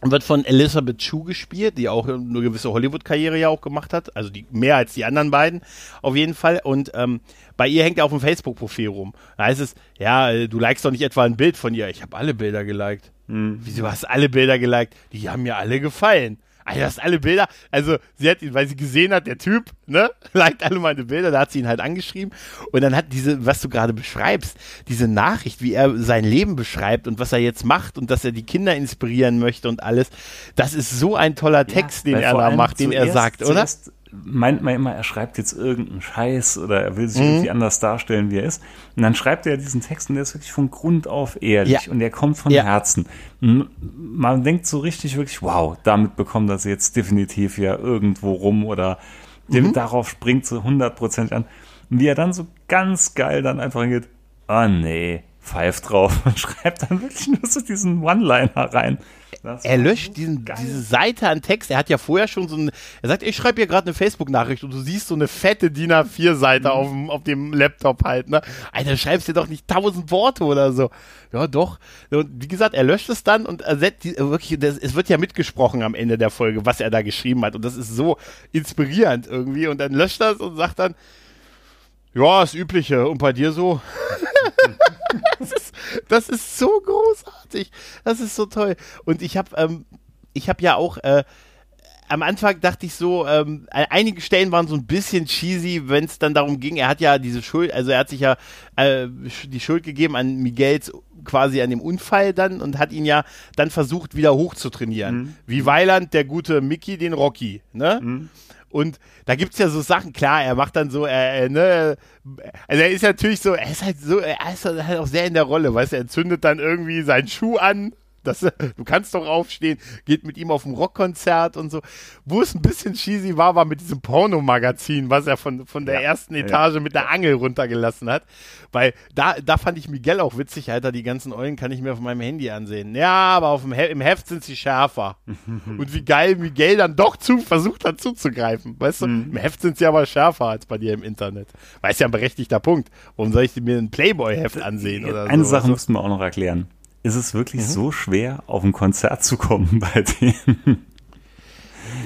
wird von Elizabeth Chu gespielt, die auch eine gewisse Hollywood-Karriere ja auch gemacht hat, also die mehr als die anderen beiden auf jeden Fall. Und ähm, bei ihr hängt er auf dem Facebook-Profil rum. Da heißt es, ja, du likest doch nicht etwa ein Bild von ihr. Ich habe alle Bilder geliked. Mhm. Wieso hast du alle Bilder geliked? Die haben mir alle gefallen. Also das alle Bilder, also sie hat ihn, weil sie gesehen hat, der Typ, ne, liked alle meine Bilder, da hat sie ihn halt angeschrieben. Und dann hat diese, was du gerade beschreibst, diese Nachricht, wie er sein Leben beschreibt und was er jetzt macht und dass er die Kinder inspirieren möchte und alles, das ist so ein toller Text, ja, den er da macht, den er sagt, oder? Meint man immer, er schreibt jetzt irgendeinen Scheiß oder er will sich mhm. irgendwie anders darstellen, wie er ist. Und dann schreibt er diesen Text und der ist wirklich von Grund auf ehrlich ja. und der kommt von ja. Herzen. man denkt so richtig wirklich, wow, damit bekommt das jetzt definitiv ja irgendwo rum oder mhm. darauf springt so 100% an. Und wie er dann so ganz geil dann einfach geht, ah oh nee, pfeift drauf und schreibt dann wirklich nur so diesen One-Liner rein. Das er löscht diesen, diese Seite an Text. Er hat ja vorher schon so ein, er sagt, ich schreibe hier gerade eine Facebook-Nachricht und du siehst so eine fette DIN A4-Seite mhm. auf, dem, auf dem Laptop halt, ne? Alter, schreibst dir doch nicht tausend Worte oder so. Ja, doch. Und wie gesagt, er löscht es dann und er setzt, wirklich, das, es wird ja mitgesprochen am Ende der Folge, was er da geschrieben hat. Und das ist so inspirierend irgendwie. Und dann löscht er es und sagt dann, ja, das Übliche. Und bei dir so? das, ist, das ist so großartig. Das ist so toll. Und ich habe ähm, ich habe ja auch äh, am Anfang dachte ich so, ähm, einige Stellen waren so ein bisschen cheesy, wenn es dann darum ging, er hat ja diese Schuld, also er hat sich ja äh, die Schuld gegeben an Miguels quasi an dem Unfall dann und hat ihn ja dann versucht, wieder hochzutrainieren. Mhm. Wie Weiland, der gute Mickey, den Rocky, ne? Mhm. Und da gibt es ja so Sachen, klar, er macht dann so, äh, ne, also er ist natürlich so, er ist halt so, er ist halt auch sehr in der Rolle, weißt du, er zündet dann irgendwie seinen Schuh an, das, du kannst doch aufstehen, geht mit ihm auf ein Rockkonzert und so. Wo es ein bisschen cheesy war, war mit diesem Pornomagazin, was er von, von der ja, ersten Etage ja. mit der Angel runtergelassen hat. Weil da, da fand ich Miguel auch witzig, Alter, die ganzen Eulen kann ich mir auf meinem Handy ansehen. Ja, aber auf dem He im Heft sind sie schärfer. und wie geil Miguel dann doch zu, versucht hat zuzugreifen. Weißt du, mhm. im Heft sind sie aber schärfer als bei dir im Internet. Weil ist ja ein berechtigter Punkt. Warum soll ich mir ein Playboy-Heft ansehen oder Eine so, Sache mussten wir auch noch erklären ist es wirklich mhm. so schwer, auf ein Konzert zu kommen bei denen?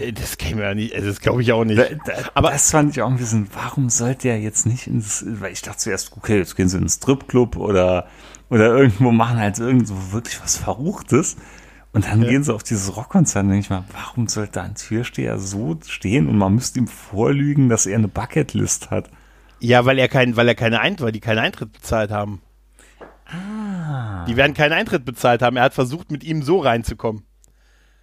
Äh, das käme ja nicht, also das glaube ich auch nicht. Da, da, aber das fand ich auch ein bisschen, warum sollte er jetzt nicht ins, weil ich dachte zuerst, okay, jetzt gehen sie ins Stripclub oder, oder irgendwo machen halt irgendwo wirklich was Verruchtes. Und dann ja. gehen sie auf dieses Rockkonzert und denke ich mal, warum sollte ein Türsteher so stehen und man müsste ihm vorlügen, dass er eine Bucketlist hat? Ja, weil er kein, weil er keine Eintritt, weil die keinen Eintritt bezahlt haben. Ah. Die werden keinen Eintritt bezahlt haben. Er hat versucht, mit ihm so reinzukommen.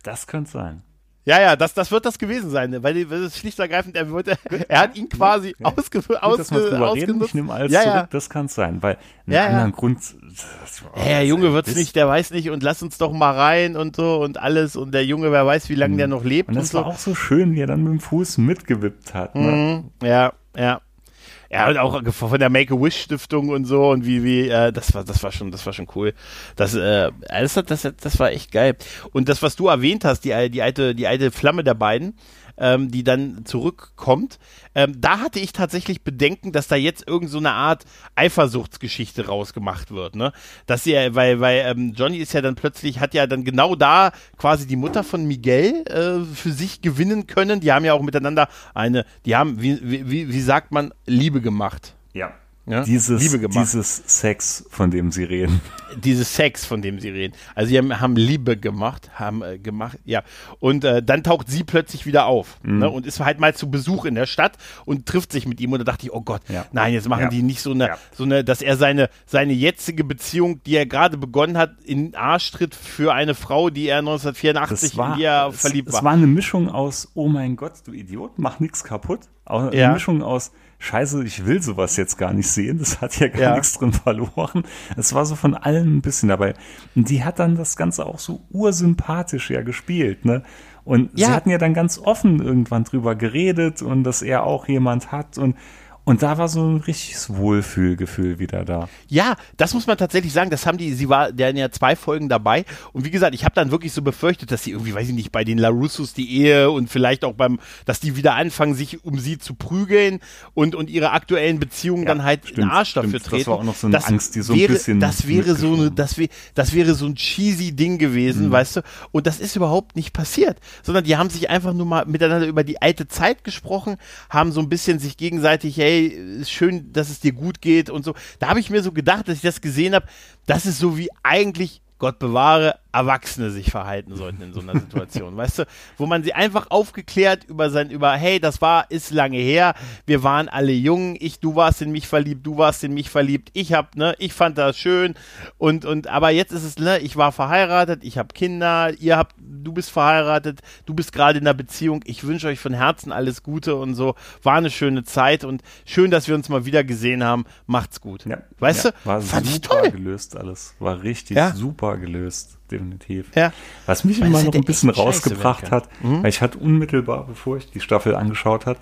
Das könnte sein. Ja, ja, das, das wird das gewesen sein, weil das ist schlicht und ergreifend, er, wollte, er hat ihn quasi ja. ausge, ausge, ausgenutzt. Ich nehme alles ja, zurück, ja. das kann es sein, weil einen ja, anderen Grund. Oh, ja, der Junge wird's nicht, der weiß nicht und lass uns doch mal rein und so und alles und der Junge, wer weiß, wie lange mhm. der noch lebt. Und das und war so. auch so schön, wie er dann mit dem Fuß mitgewippt hat. Ne? Mhm. Ja, ja. Ja, und auch von der Make-A-Wish-Stiftung und so und wie, wie, äh, das war, das war schon, das war schon cool. Das, äh, das, das, das war echt geil. Und das, was du erwähnt hast, die, die alte, die alte Flamme der beiden, ähm, die dann zurückkommt. Ähm, da hatte ich tatsächlich Bedenken, dass da jetzt irgend so eine Art Eifersuchtsgeschichte rausgemacht wird, ne? Dass sie, weil, weil ähm, Johnny ist ja dann plötzlich, hat ja dann genau da quasi die Mutter von Miguel äh, für sich gewinnen können. Die haben ja auch miteinander eine, die haben, wie, wie, wie sagt man, Liebe gemacht. Ja. Ja? Dieses, Liebe gemacht. dieses Sex, von dem sie reden. Dieses Sex, von dem sie reden. Also sie haben, haben Liebe gemacht, haben äh, gemacht, ja. Und äh, dann taucht sie plötzlich wieder auf mhm. ne? und ist halt mal zu Besuch in der Stadt und trifft sich mit ihm. Und da dachte ich, oh Gott, ja. nein, jetzt machen ja. die nicht so eine, ja. so eine, dass er seine, seine jetzige Beziehung, die er gerade begonnen hat, in Arsch tritt für eine Frau, die er 1984 war, in die er verliebt es, war. Es war eine Mischung aus, oh mein Gott, du Idiot, mach nichts kaputt. Eine Mischung aus, scheiße, ich will sowas jetzt gar nicht sehen, das hat ja gar ja. nichts drin verloren. Es war so von allem ein bisschen dabei. Und die hat dann das Ganze auch so ursympathisch ja gespielt, ne? Und ja. sie hatten ja dann ganz offen irgendwann drüber geredet und dass er auch jemand hat und und da war so ein richtiges Wohlfühlgefühl wieder da. Ja, das muss man tatsächlich sagen. Das haben die, sie war, der ja zwei Folgen dabei. Und wie gesagt, ich habe dann wirklich so befürchtet, dass sie irgendwie, weiß ich nicht, bei den LaRussos die Ehe und vielleicht auch beim, dass die wieder anfangen, sich um sie zu prügeln und, und ihre aktuellen Beziehungen ja, dann halt stimmt, in Arsch stimmt. dafür treten. Das war auch noch so eine das Angst, die so wäre, ein bisschen. Das wäre so eine, das, wär, das wäre so ein cheesy Ding gewesen, mhm. weißt du? Und das ist überhaupt nicht passiert. Sondern die haben sich einfach nur mal miteinander über die alte Zeit gesprochen, haben so ein bisschen sich gegenseitig, hey, hey, ist schön, dass es dir gut geht und so. Da habe ich mir so gedacht, dass ich das gesehen habe, das ist so wie eigentlich Gott bewahre, Erwachsene sich verhalten sollten in so einer Situation, weißt du, wo man sie einfach aufgeklärt über sein, über, hey, das war, ist lange her, wir waren alle jung, ich, du warst in mich verliebt, du warst in mich verliebt, ich hab, ne, ich fand das schön und, und, aber jetzt ist es, ne, ich war verheiratet, ich habe Kinder, ihr habt, du bist verheiratet, du bist gerade in einer Beziehung, ich wünsche euch von Herzen alles Gute und so, war eine schöne Zeit und schön, dass wir uns mal wieder gesehen haben, macht's gut. Ja. Weißt ja, du, war fand super gelöst alles, war richtig ja. super gelöst definitiv. Ja. Was mich immer noch ein bisschen rausgebracht hat, mhm. weil ich hatte unmittelbar, bevor ich die Staffel angeschaut hat,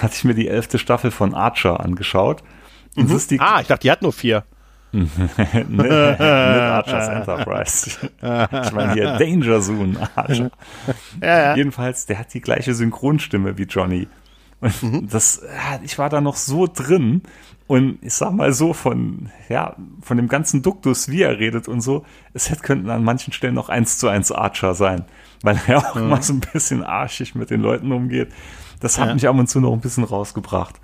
hatte ich mir die elfte Staffel von Archer angeschaut. Mhm. ah, ich dachte, die hat nur vier. nicht, nicht Archer's Enterprise. ich meine hier Danger Zone Archer. Ja, ja. Jedenfalls, der hat die gleiche Synchronstimme wie Johnny. Und mhm. das, ich war da noch so drin und ich sag mal so, von, ja, von dem ganzen Duktus, wie er redet und so, es hätte, könnten an manchen Stellen noch eins zu eins Archer sein, weil er auch mhm. immer so ein bisschen arschig mit den Leuten umgeht. Das hat ja. mich ab und zu noch ein bisschen rausgebracht.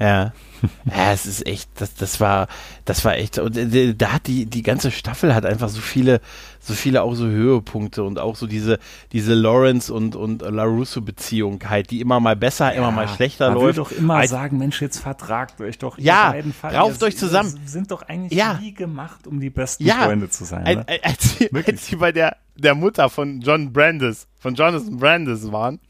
Ja. Ja, es ist echt, das, das war, das war echt, und äh, da hat die, die ganze Staffel hat einfach so viele, so viele auch so Höhepunkte und auch so diese, diese Lawrence und, und LaRusso-Beziehung halt, die immer mal besser, ja, immer mal schlechter man läuft. Man doch immer als, sagen, Mensch, jetzt vertragt euch doch. Ja, rauft euch zusammen. Sind doch eigentlich ja. nie gemacht, um die besten ja, Freunde zu sein. Ne? Als, als, als sie bei der, der Mutter von John Brandis, von Jonathan Brandis waren,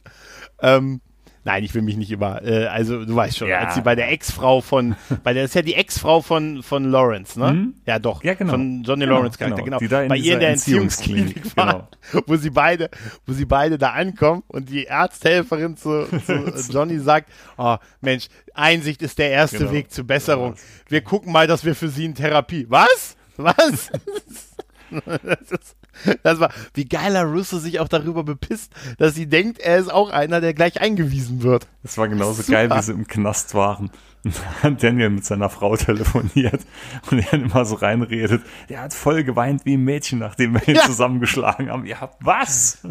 ähm, Nein, ich will mich nicht über. Äh, also du weißt schon, ja. als sie bei der Ex-Frau von, bei der ist ja die Ex-Frau von von Lawrence, ne? Mhm. Ja, doch. Ja, genau. Von Johnny genau, Lawrence Charakter, genau. genau. bei ihr in der Entziehungsklinik war, genau. wo sie beide, wo sie beide da ankommen und die Arzthelferin zu, zu Johnny sagt, oh Mensch, Einsicht ist der erste genau. Weg zur Besserung. Wir gucken mal, dass wir für sie in Therapie. Was? Was? das ist das war, wie geiler Russo sich auch darüber bepisst, dass sie denkt, er ist auch einer, der gleich eingewiesen wird. Das war genauso Super. geil, wie sie im Knast waren. Und Daniel mit seiner Frau telefoniert und er immer so reinredet. Der hat voll geweint wie ein Mädchen, nachdem wir ihn ja. zusammengeschlagen haben. Ihr habt was?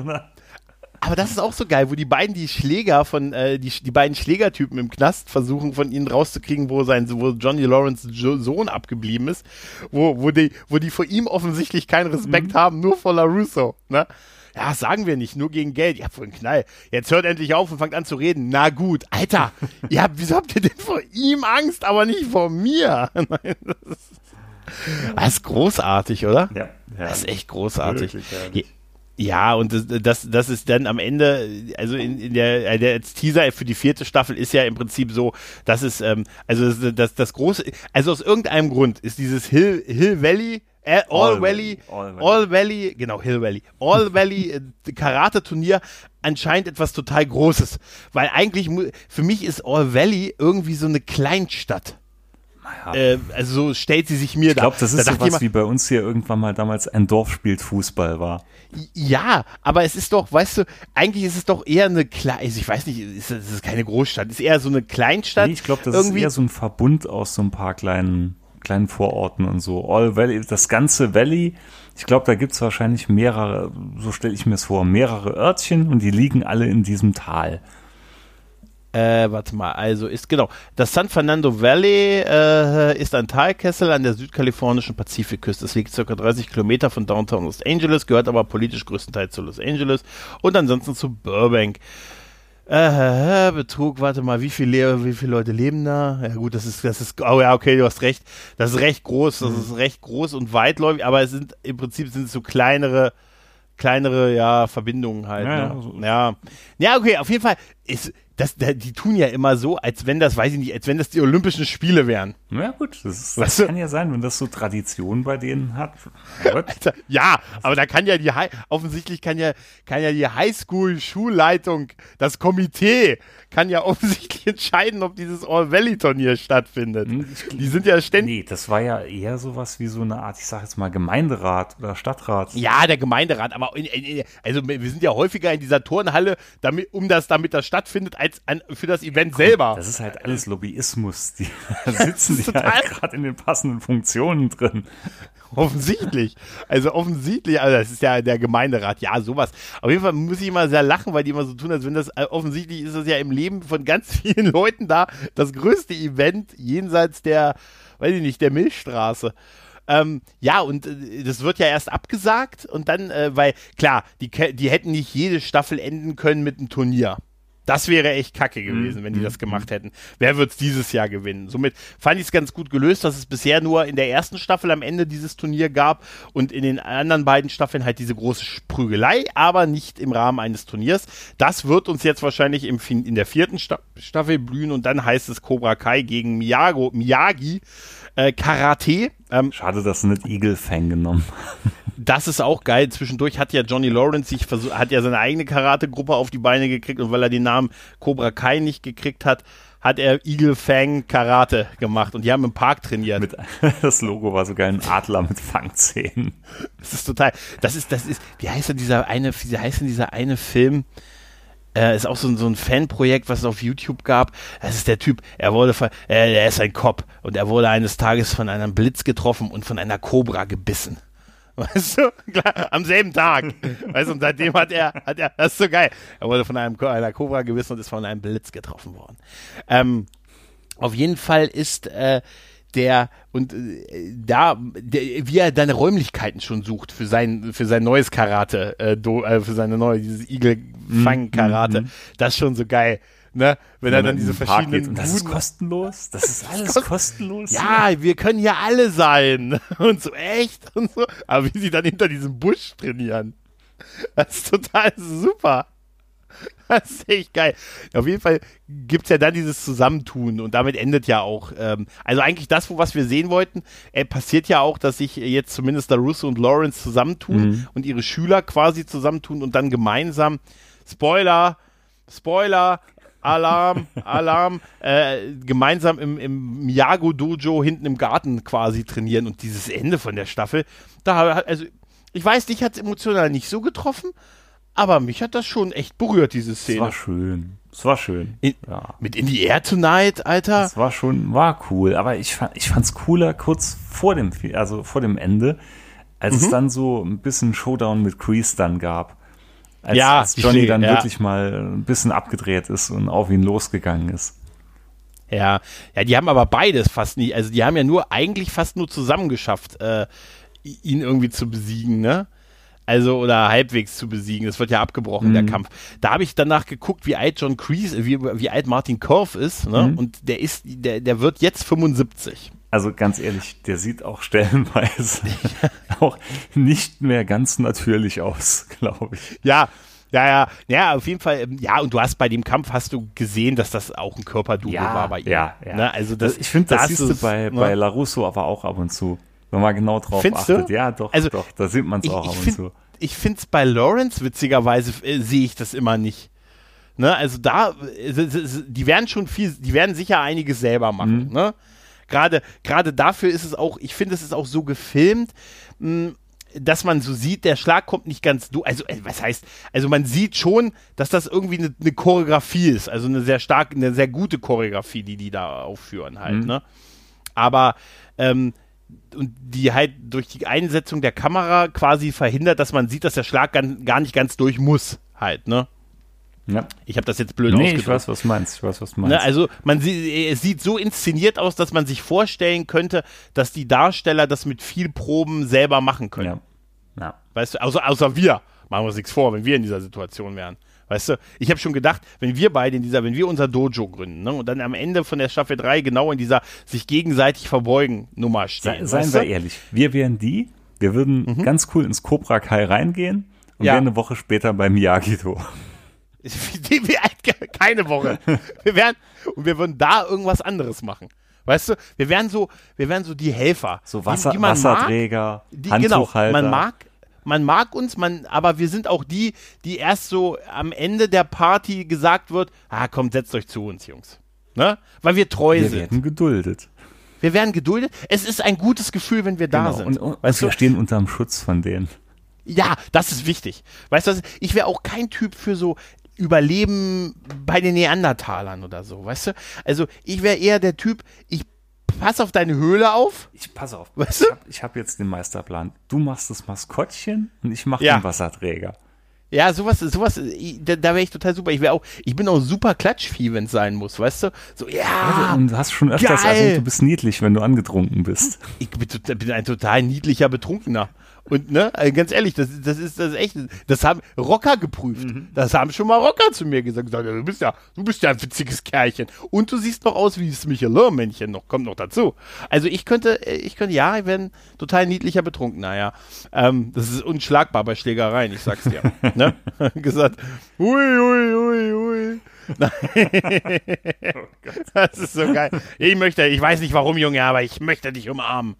Aber das ist auch so geil, wo die beiden die Schläger von, äh, die, die beiden Schlägertypen im Knast versuchen, von ihnen rauszukriegen, wo sein, wo Johnny Lawrence Sohn abgeblieben ist, wo, wo die, wo die vor ihm offensichtlich keinen Respekt mhm. haben, nur vor LaRusso, ne? Ja, sagen wir nicht, nur gegen Geld. Ihr habt wohl einen Knall. Jetzt hört endlich auf und fangt an zu reden. Na gut, Alter, ihr habt, wieso habt ihr denn vor ihm Angst, aber nicht vor mir? das, ist, das ist großartig, oder? Ja. ja das ist echt großartig. Wirklich, ja, und das, das, das ist dann am Ende, also in, in der, äh, der Teaser für die vierte Staffel ist ja im Prinzip so, dass es, ähm, also das, das, das große, also aus irgendeinem Grund ist dieses Hill, Hill Valley, All, All, Valley, All, Valley, All Valley, genau, Hill Valley, All Valley äh, Karate-Turnier anscheinend etwas total Großes. Weil eigentlich, für mich ist All Valley irgendwie so eine Kleinstadt. Ja. Äh, also so stellt sie sich mir ich glaub, da. Ich glaube, das ist da sowas wie bei uns hier irgendwann mal damals ein Dorf spielt Fußball war. Ja, aber es ist doch, weißt du, eigentlich ist es doch eher eine kleine, also ich weiß nicht, es ist keine Großstadt, es ist eher so eine Kleinstadt. Nee, ich glaube, das irgendwie. ist eher so ein Verbund aus so ein paar kleinen, kleinen Vororten und so. All Valley, das ganze Valley, ich glaube, da gibt es wahrscheinlich mehrere, so stelle ich mir es vor, mehrere Örtchen und die liegen alle in diesem Tal. Äh, warte mal, also ist genau. Das San Fernando Valley äh, ist ein Talkessel an der südkalifornischen Pazifikküste. Es liegt ca. 30 Kilometer von Downtown Los Angeles, gehört aber politisch größtenteils zu Los Angeles und ansonsten zu Burbank. Äh, Betrug, warte mal, wie viele, wie viele Leute leben da? Ja gut, das ist, das ist, oh ja, okay, du hast recht. Das ist recht groß, das mhm. ist recht groß und weitläufig, aber es sind, im Prinzip sind es so kleinere, kleinere, ja, Verbindungen halt. Ja, ne? ja. ja, okay, auf jeden Fall ist, das, die tun ja immer so, als wenn das, weiß ich nicht, als wenn das die Olympischen Spiele wären. Ja gut, das, das kann ja sein, wenn das so Tradition bei denen hat. Alter, ja, aber da kann ja die, offensichtlich kann ja, kann ja die Highschool-Schulleitung, das Komitee, kann ja offensichtlich entscheiden, ob dieses All-Valley-Turnier stattfindet. Hm, die sind ja ständig. Nee, das war ja eher sowas wie so eine Art, ich sag jetzt mal Gemeinderat oder Stadtrat. Ja, der Gemeinderat, aber in, in, also wir sind ja häufiger in dieser Turnhalle, damit, um das, damit das stattfindet, als an, für das Event selber. Das ist halt alles Lobbyismus. Die ja, sitzen die halt gerade in den passenden Funktionen drin. Offensichtlich. Also offensichtlich, also das ist ja der Gemeinderat, ja, sowas. Auf jeden Fall muss ich immer sehr lachen, weil die immer so tun, als wenn das, äh, offensichtlich ist das ja im Leben von ganz vielen Leuten da das größte Event jenseits der, weiß ich nicht, der Milchstraße. Ähm, ja, und äh, das wird ja erst abgesagt und dann, äh, weil klar, die, die hätten nicht jede Staffel enden können mit einem Turnier. Das wäre echt kacke gewesen, mhm. wenn die das gemacht hätten. Wer wird es dieses Jahr gewinnen? Somit fand ich es ganz gut gelöst, dass es bisher nur in der ersten Staffel am Ende dieses Turnier gab und in den anderen beiden Staffeln halt diese große Prügelei, aber nicht im Rahmen eines Turniers. Das wird uns jetzt wahrscheinlich im, in der vierten Sta Staffel blühen und dann heißt es Cobra Kai gegen Miyago, Miyagi äh, Karate. Ähm, Schade, dass sie nicht Eagle Fang genommen Das ist auch geil. Zwischendurch hat ja Johnny Lawrence sich versucht, hat ja seine eigene Karate-Gruppe auf die Beine gekriegt und weil er den Namen Cobra Kai nicht gekriegt hat, hat er Eagle Fang Karate gemacht und die haben im Park trainiert. Mit, das Logo war sogar ein Adler mit Fangzähnen. Das ist total, das ist, das ist, wie heißt denn dieser eine, wie heißt denn dieser eine Film? Äh, ist auch so, so ein Fanprojekt, was es auf YouTube gab. Das ist der Typ, er wurde, äh, er ist ein Cop und er wurde eines Tages von einem Blitz getroffen und von einer Cobra gebissen. Weißt du, klar, am selben Tag. Weißt du, und seitdem hat er, hat er, das ist so geil. Er wurde von einem, einer Cobra gebissen und ist von einem Blitz getroffen worden. Ähm, auf jeden Fall ist äh, der und äh, da der, wie er deine Räumlichkeiten schon sucht für sein für sein neues Karate äh, do, äh, für seine neue dieses Igel Fang Karate. mm -hmm. das ist schon so geil ne? Wenn, wenn er dann diese verschiedenen und das ist kostenlos? Das ist alles kost kostenlos? Ja wir können hier alle sein. Und so echt? Und so. Aber wie sie dann hinter diesem Busch trainieren. Das ist total super das ist echt geil. Auf jeden Fall gibt es ja dann dieses Zusammentun und damit endet ja auch. Ähm, also eigentlich das, was wir sehen wollten, äh, passiert ja auch, dass sich jetzt zumindest da Russo und Lawrence zusammentun mhm. und ihre Schüler quasi zusammentun und dann gemeinsam, Spoiler, Spoiler, Alarm, Alarm, äh, gemeinsam im, im Miyagi-Dojo hinten im Garten quasi trainieren und dieses Ende von der Staffel, da, also ich weiß, dich hat es emotional nicht so getroffen, aber mich hat das schon echt berührt, diese Szene. Es war schön. Es war schön. In, ja. Mit In the Air Tonight, Alter. Es war schon, war cool. Aber ich fand, ich fand's cooler kurz vor dem, also vor dem Ende, als mhm. es dann so ein bisschen Showdown mit Kreese dann gab. Als, ja, als Johnny dann ja. wirklich mal ein bisschen abgedreht ist und auf ihn losgegangen ist. Ja, ja, die haben aber beides fast nie, also die haben ja nur eigentlich fast nur zusammen geschafft, äh, ihn irgendwie zu besiegen, ne? Also oder halbwegs zu besiegen. Das wird ja abgebrochen, mhm. der Kampf. Da habe ich danach geguckt, wie alt John Kreese, wie, wie alt Martin Korf ist, ne? Mhm. Und der ist, der, der wird jetzt 75. Also ganz ehrlich, der sieht auch stellenweise auch nicht mehr ganz natürlich aus, glaube ich. Ja, ja, ja, ja, auf jeden Fall. Ähm, ja, und du hast bei dem Kampf hast du gesehen, dass das auch ein Körperduo ja, war bei ihm. Ja, ja. Ne? Also das, ich finde, das, das siehst du bei, ne? bei LaRusso aber auch ab und zu. Wenn man genau drauf Findest achtet. Du? Ja, doch, also, doch. Da sieht man es auch ab und zu. Ich finde es bei Lawrence, witzigerweise, äh, sehe ich das immer nicht. Ne? Also da, die werden schon viel, die werden sicher einiges selber machen. Mhm. Ne? Gerade, gerade dafür ist es auch, ich finde, es ist auch so gefilmt, mh, hm, dass man so sieht, der Schlag kommt nicht ganz du. Also, äh, was heißt, also man sieht schon, dass das irgendwie eine, eine Choreografie ist. Also eine sehr starke, eine sehr gute Choreografie, die die da aufführen halt. Mhm. Ne? Aber ähm, und die halt durch die Einsetzung der Kamera quasi verhindert, dass man sieht, dass der Schlag gar nicht ganz durch muss, halt, ne? Ja. Ich habe das jetzt blöd nee, ausgedrückt. ich weiß, was du meinst. Ich weiß, was du ne, meinst. Ne, also man sieht, es sieht so inszeniert aus, dass man sich vorstellen könnte, dass die Darsteller das mit viel Proben selber machen können. Ja. ja. Weißt du, außer, außer wir. Machen wir uns nichts vor, wenn wir in dieser Situation wären. Weißt du, ich habe schon gedacht, wenn wir beide in dieser, wenn wir unser Dojo gründen ne, und dann am Ende von der Staffel 3 genau in dieser sich gegenseitig verbeugen Nummer stehen. Sei, seien wir ehrlich, wir wären die, wir würden mhm. ganz cool ins Cobra Kai reingehen und ja. wären eine Woche später beim Miyagi-Do. Keine Woche. Wir wären, und wir würden da irgendwas anderes machen. Weißt du, wir wären so, wir wären so die Helfer. So Wasser, die, die Wasserträger, mag, die, Handtuchhalter. Genau, man mag, man mag uns, man, aber wir sind auch die, die erst so am Ende der Party gesagt wird, ah, komm, setzt euch zu uns, Jungs. Ne? Weil wir treu wir sind. Wir werden geduldet. Wir werden geduldet. Es ist ein gutes Gefühl, wenn wir da genau. sind. Und, und, weißt wir du? stehen unterm Schutz von denen. Ja, das ist wichtig. Weißt du, ich wäre auch kein Typ für so Überleben bei den Neandertalern oder so, weißt du? Also ich wäre eher der Typ, ich pass auf deine Höhle auf. Ich pass auf. Weißt du? Ich habe hab jetzt den Meisterplan. Du machst das Maskottchen und ich mache ja. den Wasserträger. Ja, sowas, sowas, da, da wäre ich total super. Ich wäre auch, ich bin auch super Klatschvieh, wenn es sein muss, weißt du? So, ja. ja und du hast schon öfters geil. erwähnt, du bist niedlich, wenn du angetrunken bist. Ich bin, bin ein total niedlicher Betrunkener. Und ne, also ganz ehrlich, das, das ist das echt, das haben Rocker geprüft. Mhm. Das haben schon mal Rocker zu mir gesagt. gesagt du bist ja, du bist ja ein witziges Kerlchen. Und du siehst noch aus wie das Michelin-Männchen noch, kommt noch dazu. Also ich könnte, ich könnte, ja, ich wäre ein total niedlicher Betrunkener, ja. Ähm, das ist unschlagbar bei Schlägereien, ich sag's dir. ne? gesagt, ui, ui, ui, ui. oh das ist so geil. Ich möchte, ich weiß nicht warum, Junge, aber ich möchte dich umarmen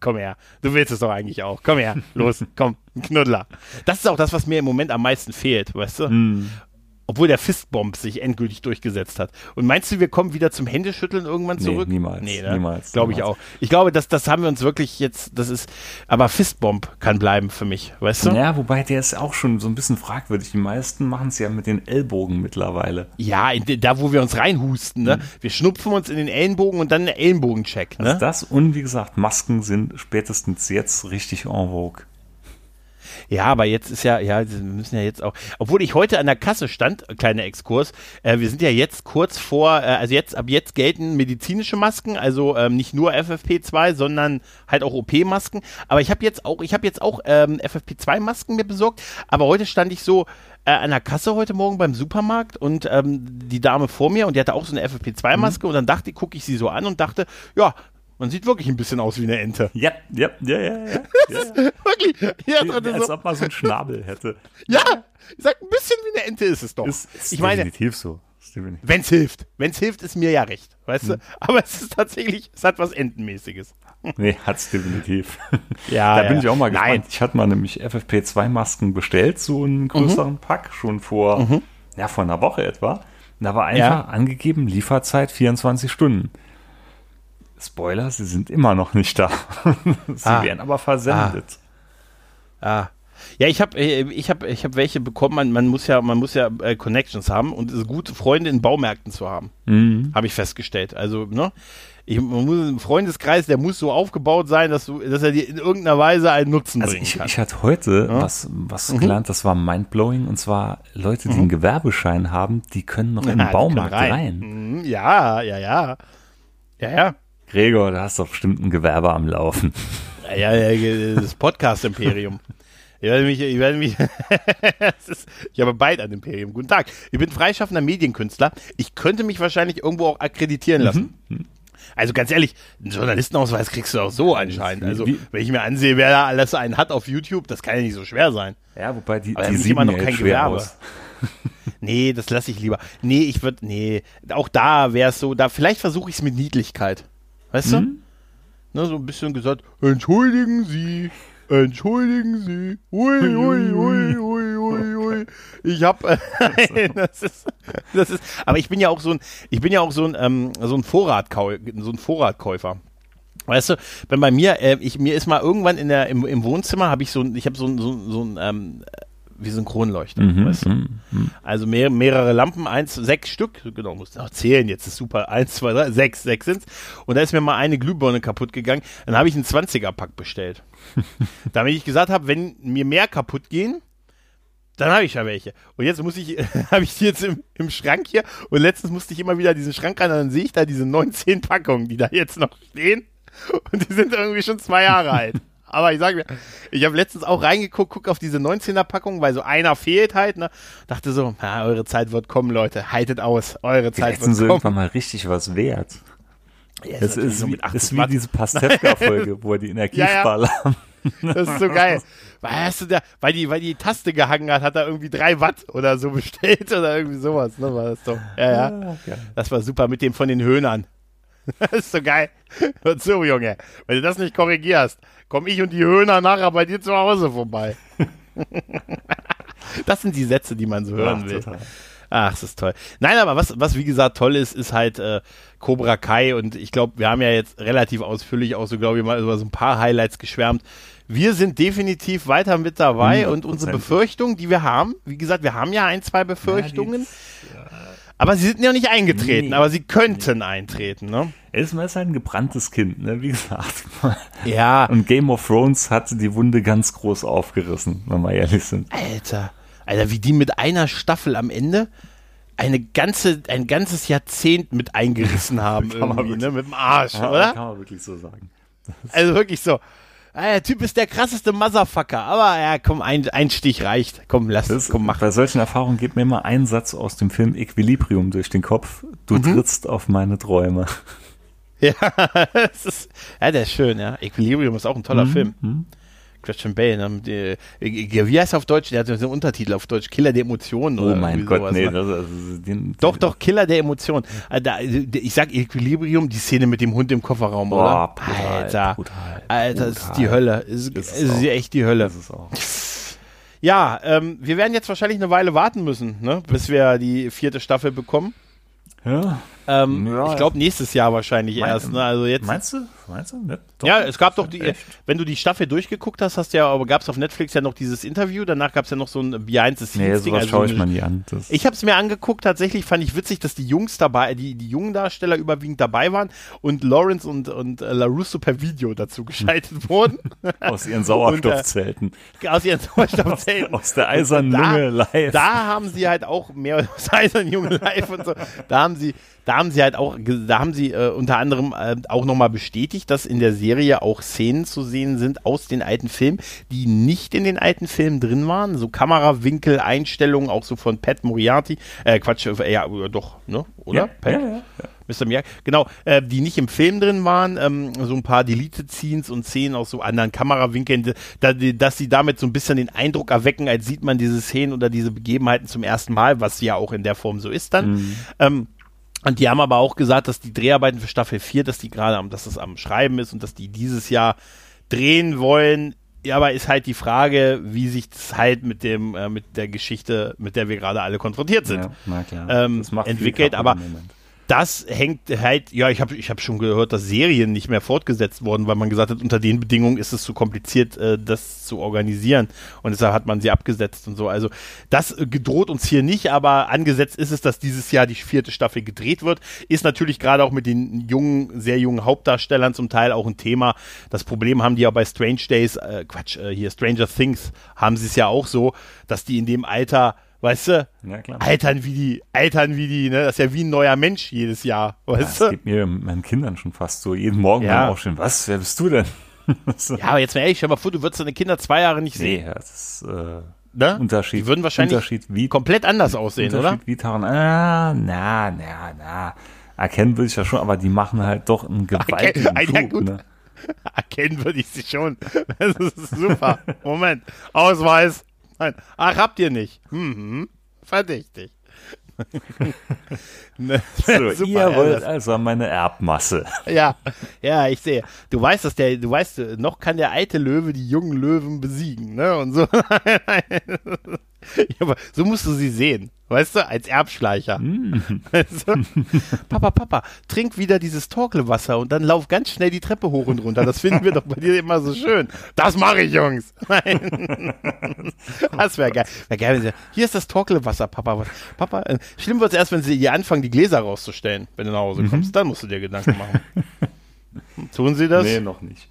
komm her. Du willst es doch eigentlich auch. Komm her, los, komm, Knuddler. Das ist auch das, was mir im Moment am meisten fehlt, weißt du? Mm obwohl der Fistbomb sich endgültig durchgesetzt hat. Und meinst du, wir kommen wieder zum Händeschütteln irgendwann zurück? Nee, niemals. Nee, ne? niemals. Glaube ich auch. Ich glaube, das, das haben wir uns wirklich jetzt, das ist, aber Fistbomb kann bleiben für mich, weißt du? Ja, wobei der ist auch schon so ein bisschen fragwürdig. Die meisten machen es ja mit den Ellbogen mittlerweile. Ja, in, da wo wir uns reinhusten, ne? Mhm. Wir schnupfen uns in den Ellenbogen und dann einen Ellenbogencheck, ne? Also das und wie gesagt, Masken sind spätestens jetzt richtig en vogue. Ja, aber jetzt ist ja, ja, wir müssen ja jetzt auch, obwohl ich heute an der Kasse stand, kleiner Exkurs, äh, wir sind ja jetzt kurz vor, äh, also jetzt, ab jetzt gelten medizinische Masken, also ähm, nicht nur FFP2, sondern halt auch OP-Masken. Aber ich habe jetzt auch, ich habe jetzt auch ähm, FFP2-Masken mir besorgt, aber heute stand ich so, äh, an der Kasse heute Morgen beim Supermarkt und ähm, die Dame vor mir und die hatte auch so eine FFP2-Maske mhm. und dann dachte, gucke ich sie so an und dachte, ja, man sieht wirklich ein bisschen aus wie eine Ente. Ja, ja, ja, ja. ja, ja. wirklich. Ja, Als so. ob man so einen Schnabel hätte. Ja, ich sag, ein bisschen wie eine Ente ist es doch. Ist, ist ich meine, definitiv so. Wenn es hilft. Wenn es hilft, ist mir ja recht. Weißt hm. du? Aber es ist tatsächlich, es hat was Entenmäßiges. Nee, hat es definitiv. Ja, da bin ich auch mal gespannt. Nein. Ich hatte mal nämlich FFP2-Masken bestellt, so einen größeren mhm. Pack, schon vor, mhm. ja, vor einer Woche etwa. Und da war einfach ja. angegeben, Lieferzeit 24 Stunden. Spoiler, sie sind immer noch nicht da. sie ah. werden aber versendet. Ah. ah. Ja, ich habe äh, ich hab, ich hab welche bekommen. Man, man muss ja, man muss ja äh, Connections haben und es ist gut, Freunde in Baumärkten zu haben. Mhm. Habe ich festgestellt. Also, ne? Ich, man muss ein Freundeskreis, der muss so aufgebaut sein, dass, du, dass er dir in irgendeiner Weise einen Nutzen also bringen ich, kann. Ich hatte heute ja? was, was mhm. gelernt, das war mindblowing, und zwar Leute, die mhm. einen Gewerbeschein haben, die können noch in den Baumarkt rein. rein. Mhm. Ja, ja, ja. Ja, ja. Gregor, da hast du bestimmt ein Gewerbe am Laufen. Ja, ja das Podcast-Imperium. Ich werde mich, ich werde mich, ist, ich habe bald ein Imperium. Guten Tag. Ich bin freischaffender Medienkünstler. Ich könnte mich wahrscheinlich irgendwo auch akkreditieren lassen. Mhm. Also ganz ehrlich, einen Journalistenausweis kriegst du auch so anscheinend. Also wenn ich mir ansehe, wer da alles einen hat auf YouTube, das kann ja nicht so schwer sein. Ja, wobei die, Aber die sieht immer noch kein Gewerbe. Aus. nee, das lasse ich lieber. Nee, ich würde, nee, auch da wäre es so, da vielleicht versuche ich es mit Niedlichkeit. Weißt du? Mhm. Ne, so ein bisschen gesagt, entschuldigen Sie, entschuldigen Sie. Ui, ui, ui, ui, ui, ui. Ich hab, äh, das ist, das ist, aber ich bin ja auch so ein, ich bin ja auch so ein, ähm, so ein Vorratkau, so ein Vorratkäufer. Weißt du, wenn bei mir, äh, ich, mir ist mal irgendwann in der, im, im Wohnzimmer, habe ich so, ich habe so, so, so ein, ähm, wie Kronleuchter. Mhm, weißt du? Mhm, mhm. Also mehr, mehrere Lampen, eins, sechs Stück, genau, muss noch zählen, jetzt ist super, eins, zwei, drei, sechs, sechs sind's. Und da ist mir mal eine Glühbirne kaputt gegangen, dann habe ich einen 20er-Pack bestellt. Damit ich gesagt habe, wenn mir mehr kaputt gehen, dann habe ich ja welche. Und jetzt muss ich, habe ich die jetzt im, im Schrank hier und letztens musste ich immer wieder diesen Schrank rein und dann sehe ich da diese 19 Packungen, die da jetzt noch stehen. Und die sind irgendwie schon zwei Jahre alt. Aber ich sage mir, ich habe letztens auch reingeguckt, guck auf diese 19er-Packung, weil so einer fehlt halt, ne? Dachte so, na, eure Zeit wird kommen, Leute. Haltet aus, eure Zeit wird kommen. sind irgendwann mal richtig was wert. Ja, das ist, so wie, ist wie diese Pastewka-Folge, wo er die Energiespar ja, ja. Das ist so geil. Weißt du, der, weil die, weil die Taste gehangen hat, hat er irgendwie drei Watt oder so bestellt oder irgendwie sowas. Ne, war das doch. Ja, ja. Ah, das war super mit dem von den Höhnern. Das ist so geil. Hör zu, Junge. Wenn du das nicht korrigierst, komme ich und die Höhner nachher bei dir zu Hause vorbei. das sind die Sätze, die man so hören Ach, will. Total. Ach, das ist toll. Nein, aber was, was wie gesagt toll ist, ist halt äh, Cobra Kai und ich glaube, wir haben ja jetzt relativ ausführlich auch so, glaube ich, mal über so ein paar Highlights geschwärmt. Wir sind definitiv weiter mit dabei 100%. und unsere Befürchtung, die wir haben, wie gesagt, wir haben ja ein, zwei Befürchtungen. Ja. Aber sie sind ja nicht eingetreten, nee, aber sie könnten nee. eintreten, ne? Erstmal ist halt ein gebranntes Kind, ne? Wie gesagt. Ja. Und Game of Thrones hat die Wunde ganz groß aufgerissen, wenn wir ehrlich sind. Alter. Alter, wie die mit einer Staffel am Ende eine ganze, ein ganzes Jahrzehnt mit eingerissen haben irgendwie, ne? Mit dem Arsch, ja, oder? Kann man wirklich so sagen. Also wirklich so. Ah, der Typ ist der krasseste Motherfucker, aber ja, komm, ein, ein Stich reicht. Komm, lass es, komm, mach. Bei solchen Erfahrungen geht mir immer ein Satz aus dem Film Equilibrium durch den Kopf. Du mhm. trittst auf meine Träume. Ja, ist, ja, der ist schön, ja. Equilibrium ist auch ein toller mhm. Film. Mhm. Christian Bale. Ne? Die, wie heißt er auf Deutsch? Der hat so einen Untertitel auf Deutsch. Killer der Emotionen. Oh mein Gott, sowas, nee. Ne? Das, also, den, doch, doch, Killer der Emotionen. Äh, ich sag Equilibrium, die Szene mit dem Hund im Kofferraum, Boah, oder? Brutal, Alter, brutal, Alter, das ist die Hölle. Ist, ist, ist echt die Hölle. Ist auch. Ja, ähm, wir werden jetzt wahrscheinlich eine Weile warten müssen, ne, bis wir die vierte Staffel bekommen. Ja. Ähm, ja, ich glaube nächstes Jahr wahrscheinlich mein, erst. Ne? Also jetzt. Meinst du? Meinst du? Ne? ja, es gab doch die, Echt? wenn du die Staffel durchgeguckt hast, hast ja, aber gab es auf Netflix ja noch dieses Interview. Danach gab es ja noch so ein Behind the Scenes nee, Ding. Also schaue ich mal nie an. Das ich habe es mir angeguckt. Tatsächlich fand ich witzig, dass die Jungs dabei, die die jungen Darsteller überwiegend dabei waren und Lawrence und und äh, Larusso per Video dazu geschaltet wurden. aus ihren Sauerstoffzelten. Und, äh, aus ihren Sauerstoffzelten. aus der eisernen Lunge live. Da haben sie halt auch mehr aus der eisernen Junge live und so. Da haben sie da haben sie halt auch, da haben sie äh, unter anderem äh, auch nochmal bestätigt, dass in der Serie auch Szenen zu sehen sind aus den alten Filmen, die nicht in den alten Filmen drin waren. So Kamerawinkel, Einstellungen, auch so von Pat Moriarty, äh, Quatsch, äh, ja, doch, ne, oder? Ja, Pat? Ja, ja, ja. Mr. Miyagi, genau, äh, die nicht im Film drin waren, ähm, so ein paar Deleted-Scenes und Szenen aus so anderen Kamerawinkeln, da, dass sie damit so ein bisschen den Eindruck erwecken, als sieht man diese Szenen oder diese Begebenheiten zum ersten Mal, was ja auch in der Form so ist dann. Mhm. Ähm, und die haben aber auch gesagt, dass die Dreharbeiten für Staffel 4, dass die gerade am, dass es am Schreiben ist und dass die dieses Jahr drehen wollen. Ja, aber ist halt die Frage, wie sich das halt mit dem, äh, mit der Geschichte, mit der wir gerade alle konfrontiert sind, ja, ähm, entwickelt. Aber das hängt halt, ja, ich habe ich hab schon gehört, dass Serien nicht mehr fortgesetzt wurden, weil man gesagt hat, unter den Bedingungen ist es zu kompliziert, äh, das zu organisieren. Und deshalb hat man sie abgesetzt und so. Also das äh, gedroht uns hier nicht, aber angesetzt ist es, dass dieses Jahr die vierte Staffel gedreht wird. Ist natürlich gerade auch mit den jungen, sehr jungen Hauptdarstellern zum Teil auch ein Thema. Das Problem haben die ja bei Strange Days, äh, Quatsch, äh, hier Stranger Things haben sie es ja auch so, dass die in dem Alter Weißt du? Ja, klar. Altern wie die, altern wie die, ne? Das ist ja wie ein neuer Mensch jedes Jahr, weißt ja, du? Das geht mir meinen Kindern schon fast so. Jeden Morgen ja. aufstehen. Was? Wer bist du denn? ja, aber jetzt mal ehrlich, stell mal vor, du würdest deine Kinder zwei Jahre nicht sehen. Nee, das ist, äh, ne? Unterschied. Die würden wahrscheinlich Unterschied wie, komplett anders aussehen, Unterschied oder? Wie Taran, ah, na, na, na. Erkennen würde ich ja schon, aber die machen halt doch einen gewaltigen okay, Flug, ja, gut. Ne? Erkennen würde ich sie schon. Das ist super. Moment. Ausweis. Nein. Ach, habt ihr nicht. Mhm verdächtig. ne, so, super, ihr wollt ja, also meine Erbmasse. Ja, ja, ich sehe. Du weißt, dass der, du weißt, noch kann der alte Löwe die jungen Löwen besiegen, ne? Und so. ja, so musst du sie sehen. Weißt du, als Erbschleicher. Mm. Weißt du? Papa, Papa, trink wieder dieses Torkelwasser und dann lauf ganz schnell die Treppe hoch und runter. Das finden wir doch bei dir immer so schön. Das mache ich, Jungs. das wäre geil. Wär geil wenn sie, hier ist das Torkelwasser, Papa. Papa, äh, schlimm wird es erst, wenn sie hier anfangen, die Gläser rauszustellen, wenn du nach Hause kommst. Mhm. Dann musst du dir Gedanken machen. Tun sie das? Nee, noch nicht.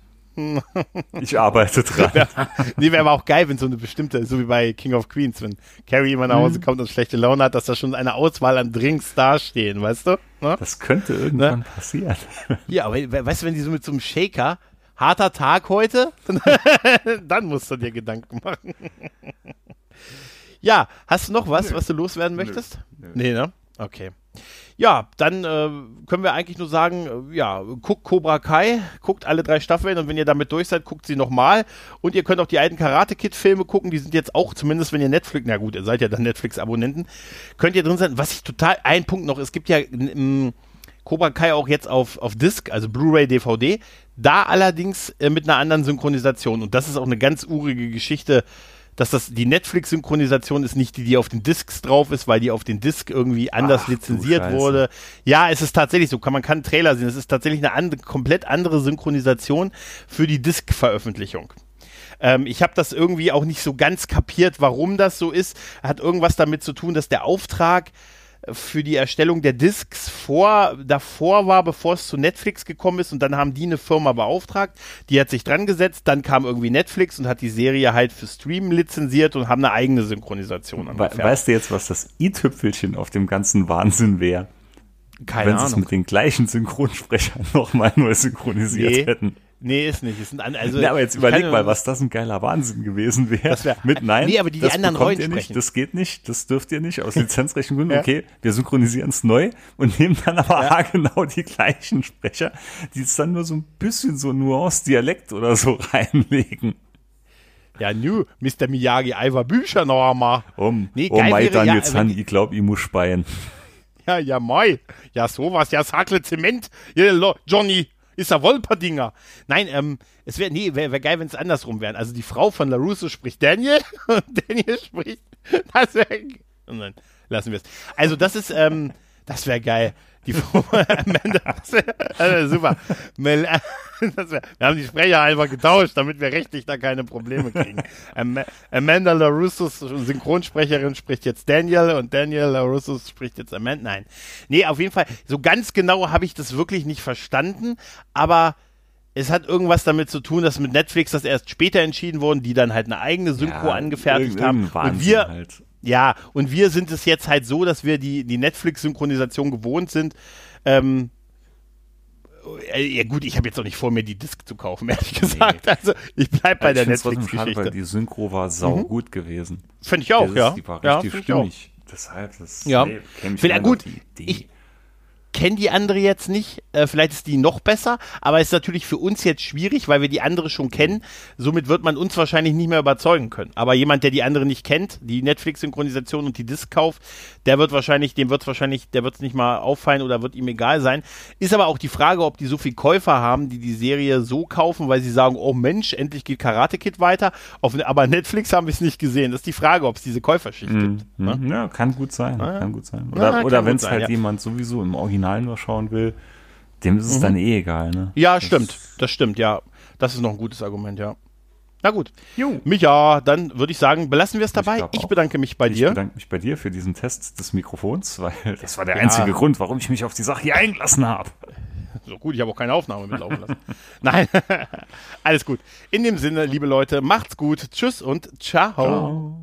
Ich arbeite dran. nee, wäre aber auch geil, wenn so eine bestimmte, so wie bei King of Queens, wenn Carrie immer nach Hause mhm. kommt und schlechte Laune hat, dass da schon eine Auswahl an Drinks dastehen, weißt du? Ne? Das könnte irgendwann ne? passieren. Ja, aber weißt du, wenn die so mit so einem Shaker, harter Tag heute, dann musst du dir Gedanken machen. ja, hast du noch was, was du loswerden möchtest? Nö. Nö. Nee, ne? Okay. Ja, dann äh, können wir eigentlich nur sagen, äh, ja, guckt Cobra Kai, guckt alle drei Staffeln und wenn ihr damit durch seid, guckt sie nochmal. Und ihr könnt auch die alten Karate Kid Filme gucken, die sind jetzt auch, zumindest wenn ihr Netflix, na gut, ihr seid ja dann Netflix-Abonnenten, könnt ihr drin sein. Was ich total, ein Punkt noch, es gibt ja Cobra Kai auch jetzt auf, auf Disc, also Blu-ray, DVD, da allerdings äh, mit einer anderen Synchronisation. Und das ist auch eine ganz urige Geschichte dass das die Netflix-Synchronisation ist nicht die, die auf den Discs drauf ist, weil die auf den Disc irgendwie anders Ach, lizenziert wurde. Ja, es ist tatsächlich so. man kann einen Trailer sehen. Es ist tatsächlich eine andere, komplett andere Synchronisation für die Disc-Veröffentlichung. Ähm, ich habe das irgendwie auch nicht so ganz kapiert, warum das so ist. Hat irgendwas damit zu tun, dass der Auftrag für die Erstellung der Discs vor, davor war, bevor es zu Netflix gekommen ist und dann haben die eine Firma beauftragt, die hat sich dran gesetzt, dann kam irgendwie Netflix und hat die Serie halt für Stream lizenziert und haben eine eigene Synchronisation We Weißt du jetzt, was das i-Tüpfelchen auf dem ganzen Wahnsinn wäre? Keine Wenn sie Ahnung. es mit den gleichen Synchronsprechern nochmal neu synchronisiert Nee. hätten. Nee, ist nicht. Sind an, also, Ja, aber jetzt überleg mal, was das ein geiler Wahnsinn gewesen wäre. Wär- Mit Nein, Nee, aber die die das anderen bekommt Rollen ihr nicht, sprechen. das geht nicht, das dürft ihr nicht, aus lizenzrechtlichen Gründen. Ja. Okay, wir synchronisieren es neu und nehmen dann aber genau die gleichen Sprecher, die es dann nur so ein bisschen so Nuance-Dialekt oder so reinlegen. Ja, nu, Mr. Miyagi, Ivar Bücher noch einmal. Um, Nee, oh wäre dann ja, jetzt han, die- ich glaub, ich muss speien. Ja, ja, moi. Ja, sowas, ja, Sakle Zement. Ja, lo- Johnny, ist ja Wolperdinger. Nein, ähm, es wäre, nee, wäre wär geil, wenn es andersrum wäre. Also die Frau von LaRusso spricht Daniel und Daniel spricht, das wäre, und dann lassen wir es. Also das ist, ähm, das wäre geil. Die Amanda, das also super. Mel, das wär, wir haben die Sprecher einfach getauscht, damit wir rechtlich da keine Probleme kriegen. Am, Amanda LaRussos Synchronsprecherin spricht jetzt Daniel und Daniel LaRussos spricht jetzt Amanda. Nein. Nee, auf jeden Fall, so ganz genau habe ich das wirklich nicht verstanden, aber es hat irgendwas damit zu tun, dass mit Netflix das erst später entschieden wurde, die dann halt eine eigene Synchro angefertigt irgendein haben. Und Wahnsinn wir, halt. Ja, und wir sind es jetzt halt so, dass wir die, die Netflix-Synchronisation gewohnt sind. Ähm, äh, ja gut, ich habe jetzt auch nicht vor, mir die Disc zu kaufen, ehrlich gesagt. Also ich bleib bei ich der find's trotzdem schade, weil Netflix-Geschichte. die Synchro war sau gut gewesen. Finde ich auch, Das ja. ist, die war ja, richtig ich stimmig. Deshalb, das Ja. nee, käme ich gut, auf die Idee. ich- kenne die andere jetzt nicht. Äh, vielleicht ist die noch besser, aber ist natürlich für uns jetzt schwierig, weil wir die andere schon kennen. Somit wird man uns wahrscheinlich nicht mehr überzeugen können. Aber jemand, der die andere nicht kennt, die Netflix-Synchronisation und die Disc kauft, der wird wahrscheinlich, dem wird wahrscheinlich, der wird es nicht mal auffallen oder wird ihm egal sein. Ist aber auch die Frage, ob die so viel Käufer haben, die die Serie so kaufen, weil sie sagen, oh Mensch, endlich geht Karate Kid weiter. Auf, aber Netflix haben wir es nicht gesehen. Das ist die Frage, ob es diese Käuferschicht gibt. Ne? Mhm. Ja, kann gut sein. ja. Kann gut sein. Ja, Oder, kann oder wenn es halt ja. Jemand sowieso im Original nur schauen will, dem ist es dann eh egal, ne? Ja, Das- stimmt. Das stimmt, ja. Das ist noch ein gutes Argument, ja. Na gut. Jo. Micha, dann würde ich sagen, belassen wir es dabei. Ich, auch. bedanke mich bei Ich dir. bedanke mich bei dir für diesen Test des Mikrofons, weil das war der Ja. einzige Grund, warum ich mich auf die Sache hier eingelassen habe. So gut, ich habe auch keine Aufnahme mitlaufen lassen. Nein, alles gut. In dem Sinne, liebe Leute, macht's gut. Tschüss und ciao. Eine